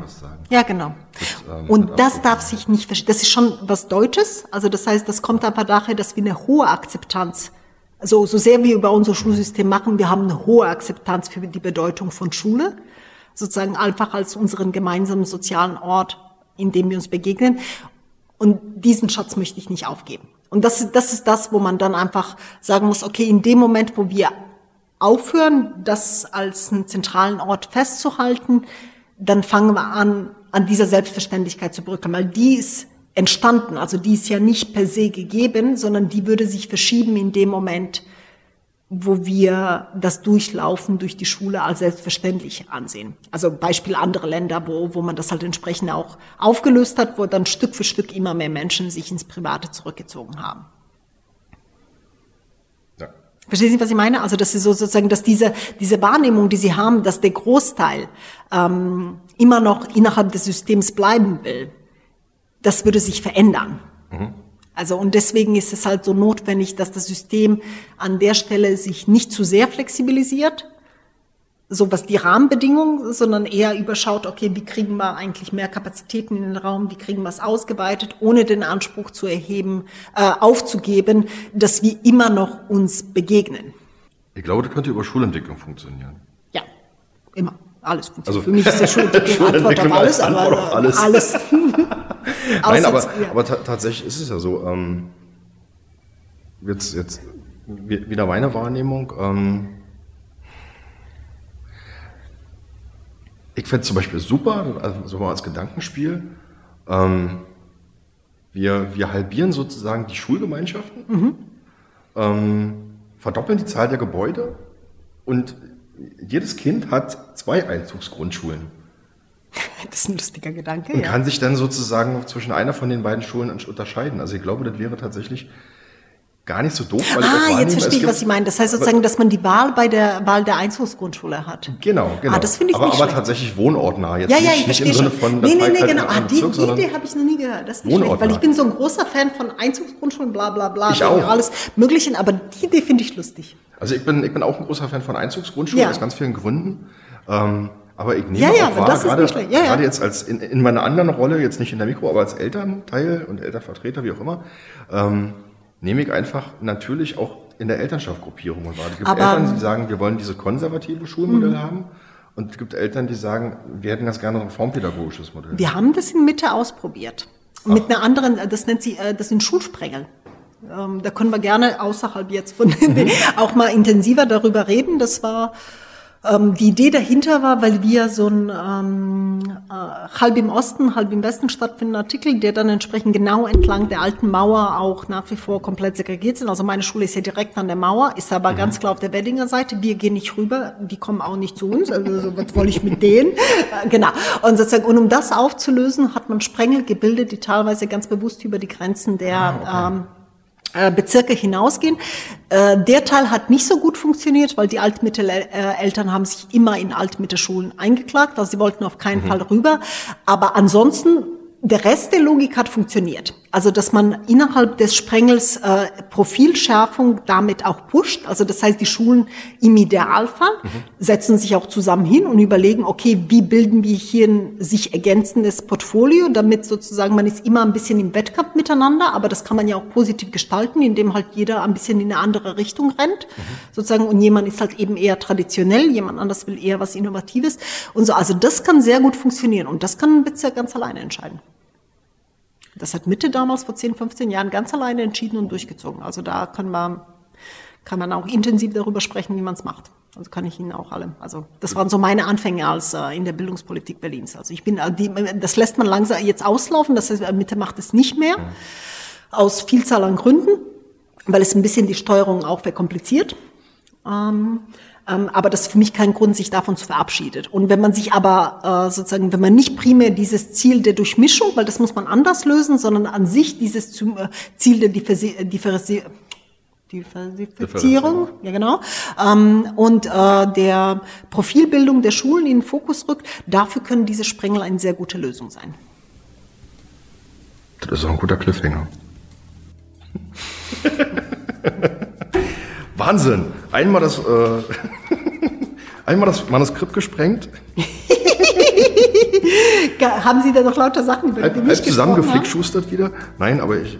Ja, genau. Das, ähm, und das darf sich nicht verstehen. Das ist schon was Deutsches. Also das heißt, das kommt aber daher, dass wir eine hohe Akzeptanz also so sehr wir über unser Schulsystem machen, wir haben eine hohe Akzeptanz für die Bedeutung von Schule, sozusagen einfach als unseren gemeinsamen sozialen Ort, in dem wir uns begegnen. Und diesen Schatz möchte ich nicht aufgeben. Und das ist, das ist das, wo man dann einfach sagen muss, okay, in dem Moment, wo wir aufhören, das als einen zentralen Ort festzuhalten, dann fangen wir an, an dieser Selbstverständlichkeit zu brücken, weil die ist entstanden. Also die ist ja nicht per se gegeben, sondern die würde sich verschieben in dem Moment, wo wir das Durchlaufen durch die Schule als selbstverständlich ansehen. Also Beispiel andere Länder, wo, wo man das halt entsprechend auch aufgelöst hat, wo dann Stück für Stück immer mehr Menschen sich ins Private zurückgezogen haben. Verstehen Sie, was ich meine? Also das ist so sozusagen, dass diese, diese Wahrnehmung, die Sie haben, dass der Großteil ähm, immer noch innerhalb des Systems bleiben will, das würde sich verändern. Mhm. Also und deswegen ist es halt so notwendig, dass das System an der Stelle sich nicht zu sehr flexibilisiert, so was die Rahmenbedingungen, sondern eher überschaut, okay, wie kriegen wir eigentlich mehr Kapazitäten in den Raum, wie kriegen wir es ausgeweitet, ohne den Anspruch zu erheben, äh, aufzugeben, dass wir immer noch uns begegnen. Ich glaube, das könnte über Schulentwicklung funktionieren. Ja, immer. Alles funktioniert. Also, Für mich ist der Schulentwicklung [LAUGHS] Antwort auf alles, aber auf alles. [LAUGHS] alles. Nein, aber, ja. aber tatsächlich ist es ja so. Ähm, jetzt, jetzt wieder meine Wahrnehmung. Ähm, ich fände zum Beispiel super, also so mal als Gedankenspiel. Ähm, wir, wir halbieren sozusagen die Schulgemeinschaften, mhm. ähm, verdoppeln die Zahl der Gebäude und jedes Kind hat zwei Einzugsgrundschulen. [LAUGHS] Das ist ein lustiger Gedanke. Und ja. kann sich dann sozusagen zwischen einer von den beiden Schulen unterscheiden. Also ich glaube, das wäre tatsächlich gar nicht so doof. Weil ah, jetzt verstehe ich, was Sie meinen. Das heißt sozusagen, dass man die Wahl bei der Wahl der Einzugsgrundschule hat. Genau, genau. Ah, das finde ich aber, nicht aber tatsächlich wohnortnah. Jetzt ja, ja, ich nicht, nicht im Sinne von, nee, nee, nee, genau. Ah, die, die Idee habe ich noch nie gehört. Das ist nicht schlecht, weil ich bin so ein großer Fan von Einzugsgrundschulen, bla, bla, bla. Ich auch. Alles Mögliche, aber die Idee finde ich lustig. Also ich bin, ich bin auch ein großer Fan von Einzugsgrundschulen ja. aus ganz vielen Gründen. Ähm, aber ich nehme ja, ja, auch wahr, gerade, ja, gerade jetzt als in, in meiner anderen Rolle, jetzt nicht in der Mikro, aber als Elternteil und Elternvertreter, wie auch immer, ähm, nehme ich einfach natürlich auch in der Elternschaftgruppierung wahr. Es gibt aber, Eltern, die sagen, wir wollen diese konservative Schulmodell mhm. haben. Und es gibt Eltern, die sagen, wir hätten ganz gerne ein reformpädagogisches Modell. Wir haben das in Mitte ausprobiert. Ach. Mit einer anderen, das nennt sie, äh, das sind Schulsprengel. Ähm, da können wir gerne außerhalb jetzt von [LAUGHS] mhm. auch mal intensiver darüber reden. Das war ähm, die Idee dahinter war, weil wir so ein ähm, äh, halb im Osten, halb im Westen stattfindenden Artikel, der dann entsprechend genau entlang der alten Mauer auch nach wie vor komplett segregiert sind. Also meine Schule ist ja direkt an der Mauer, ist aber mhm. ganz klar auf der Weddinger Seite. Wir gehen nicht rüber, die kommen auch nicht zu uns. Also so, was wollte ich mit denen? [LAUGHS] Genau. Und sozusagen, und um das aufzulösen, hat man Sprengel gebildet, die teilweise ganz bewusst über die Grenzen der ah, okay. ähm, äh, Bezirke hinausgehen. Äh, der Teil hat nicht so gut funktioniert, weil die Altmitteleltern haben sich immer in Altmittelschulen eingeklagt, also sie wollten auf keinen mhm. Fall rüber. Aber ansonsten der Rest der Logik hat funktioniert. Also, dass man innerhalb des Sprengels äh, Profilschärfung damit auch pusht. Also, das heißt, die Schulen im Idealfall mhm. setzen sich auch zusammen hin und überlegen, okay, wie bilden wir hier ein sich ergänzendes Portfolio, damit sozusagen man ist immer ein bisschen im Wettkampf miteinander, aber das kann man ja auch positiv gestalten, indem halt jeder ein bisschen in eine andere Richtung rennt, mhm. sozusagen, und jemand ist halt eben eher traditionell, jemand anders will eher was Innovatives und so. Also, das kann sehr gut funktionieren und das kann ein Bezirk ganz alleine entscheiden. Das hat Mitte damals vor 10, 15 Jahren ganz alleine entschieden und durchgezogen. Also da kann man, kann man auch intensiv darüber sprechen, wie man es macht. Also kann ich Ihnen auch alle. Also das waren so meine Anfänge als äh, in der Bildungspolitik Berlins. Also ich bin, äh, die, das lässt man langsam jetzt auslaufen. Das heißt, Mitte macht es nicht mehr aus Vielzahl an Gründen, weil es ein bisschen die Steuerung auch verkompliziert. Ähm, aber das ist für mich kein Grund, sich davon zu verabschieden. Und wenn man sich aber äh, sozusagen, wenn man nicht primär dieses Ziel der Durchmischung, weil das muss man anders lösen, sondern an sich dieses äh, Ziel der Differenzierung, Diversifizierung, ja genau, ähm, und äh, der Profilbildung der Schulen in den Fokus rückt, dafür können diese Sprengel eine sehr gute Lösung sein. Das ist auch ein guter Cliffhanger. [LAUGHS] Wahnsinn! Einmal das, äh, [LAUGHS] einmal das Manuskript gesprengt. [LAUGHS] Haben Sie da noch lauter Sachen, über die halb, halb zusammengeflickschustert wieder? Nein, aber ich.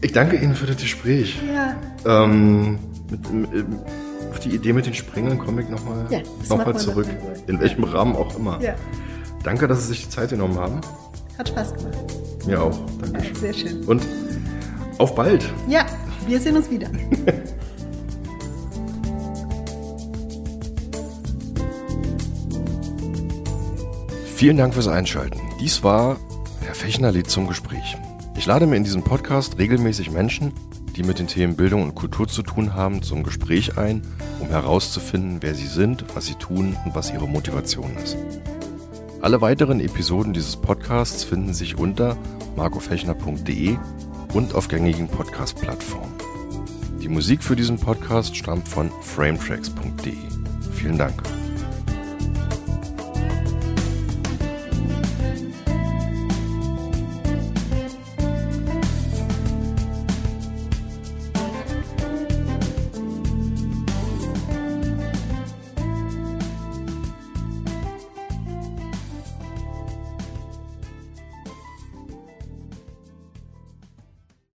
ich danke Ihnen für das Gespräch. Ja. Ähm, mit, mit, auf die Idee mit den Sprengeln komme ich nochmal ja, noch zurück. In welchem Rahmen auch immer. Ja. Danke, dass Sie sich die Zeit genommen haben. Hat Spaß gemacht. Mir auch. Danke. Ja, sehr schön. Und auf bald. Ja, wir sehen uns wieder. [LAUGHS] Vielen Dank fürs Einschalten. Dies war Herr Fechner lädt zum Gespräch. Ich lade mir in diesem Podcast regelmäßig Menschen, die mit den Themen Bildung und Kultur zu tun haben, zum Gespräch ein, um herauszufinden, wer sie sind, was sie tun und was ihre Motivation ist. Alle weiteren Episoden dieses Podcasts finden sich unter markofechner.de und auf gängigen Podcast-Plattformen. Die Musik für diesen Podcast stammt von frametracks.de. Vielen Dank.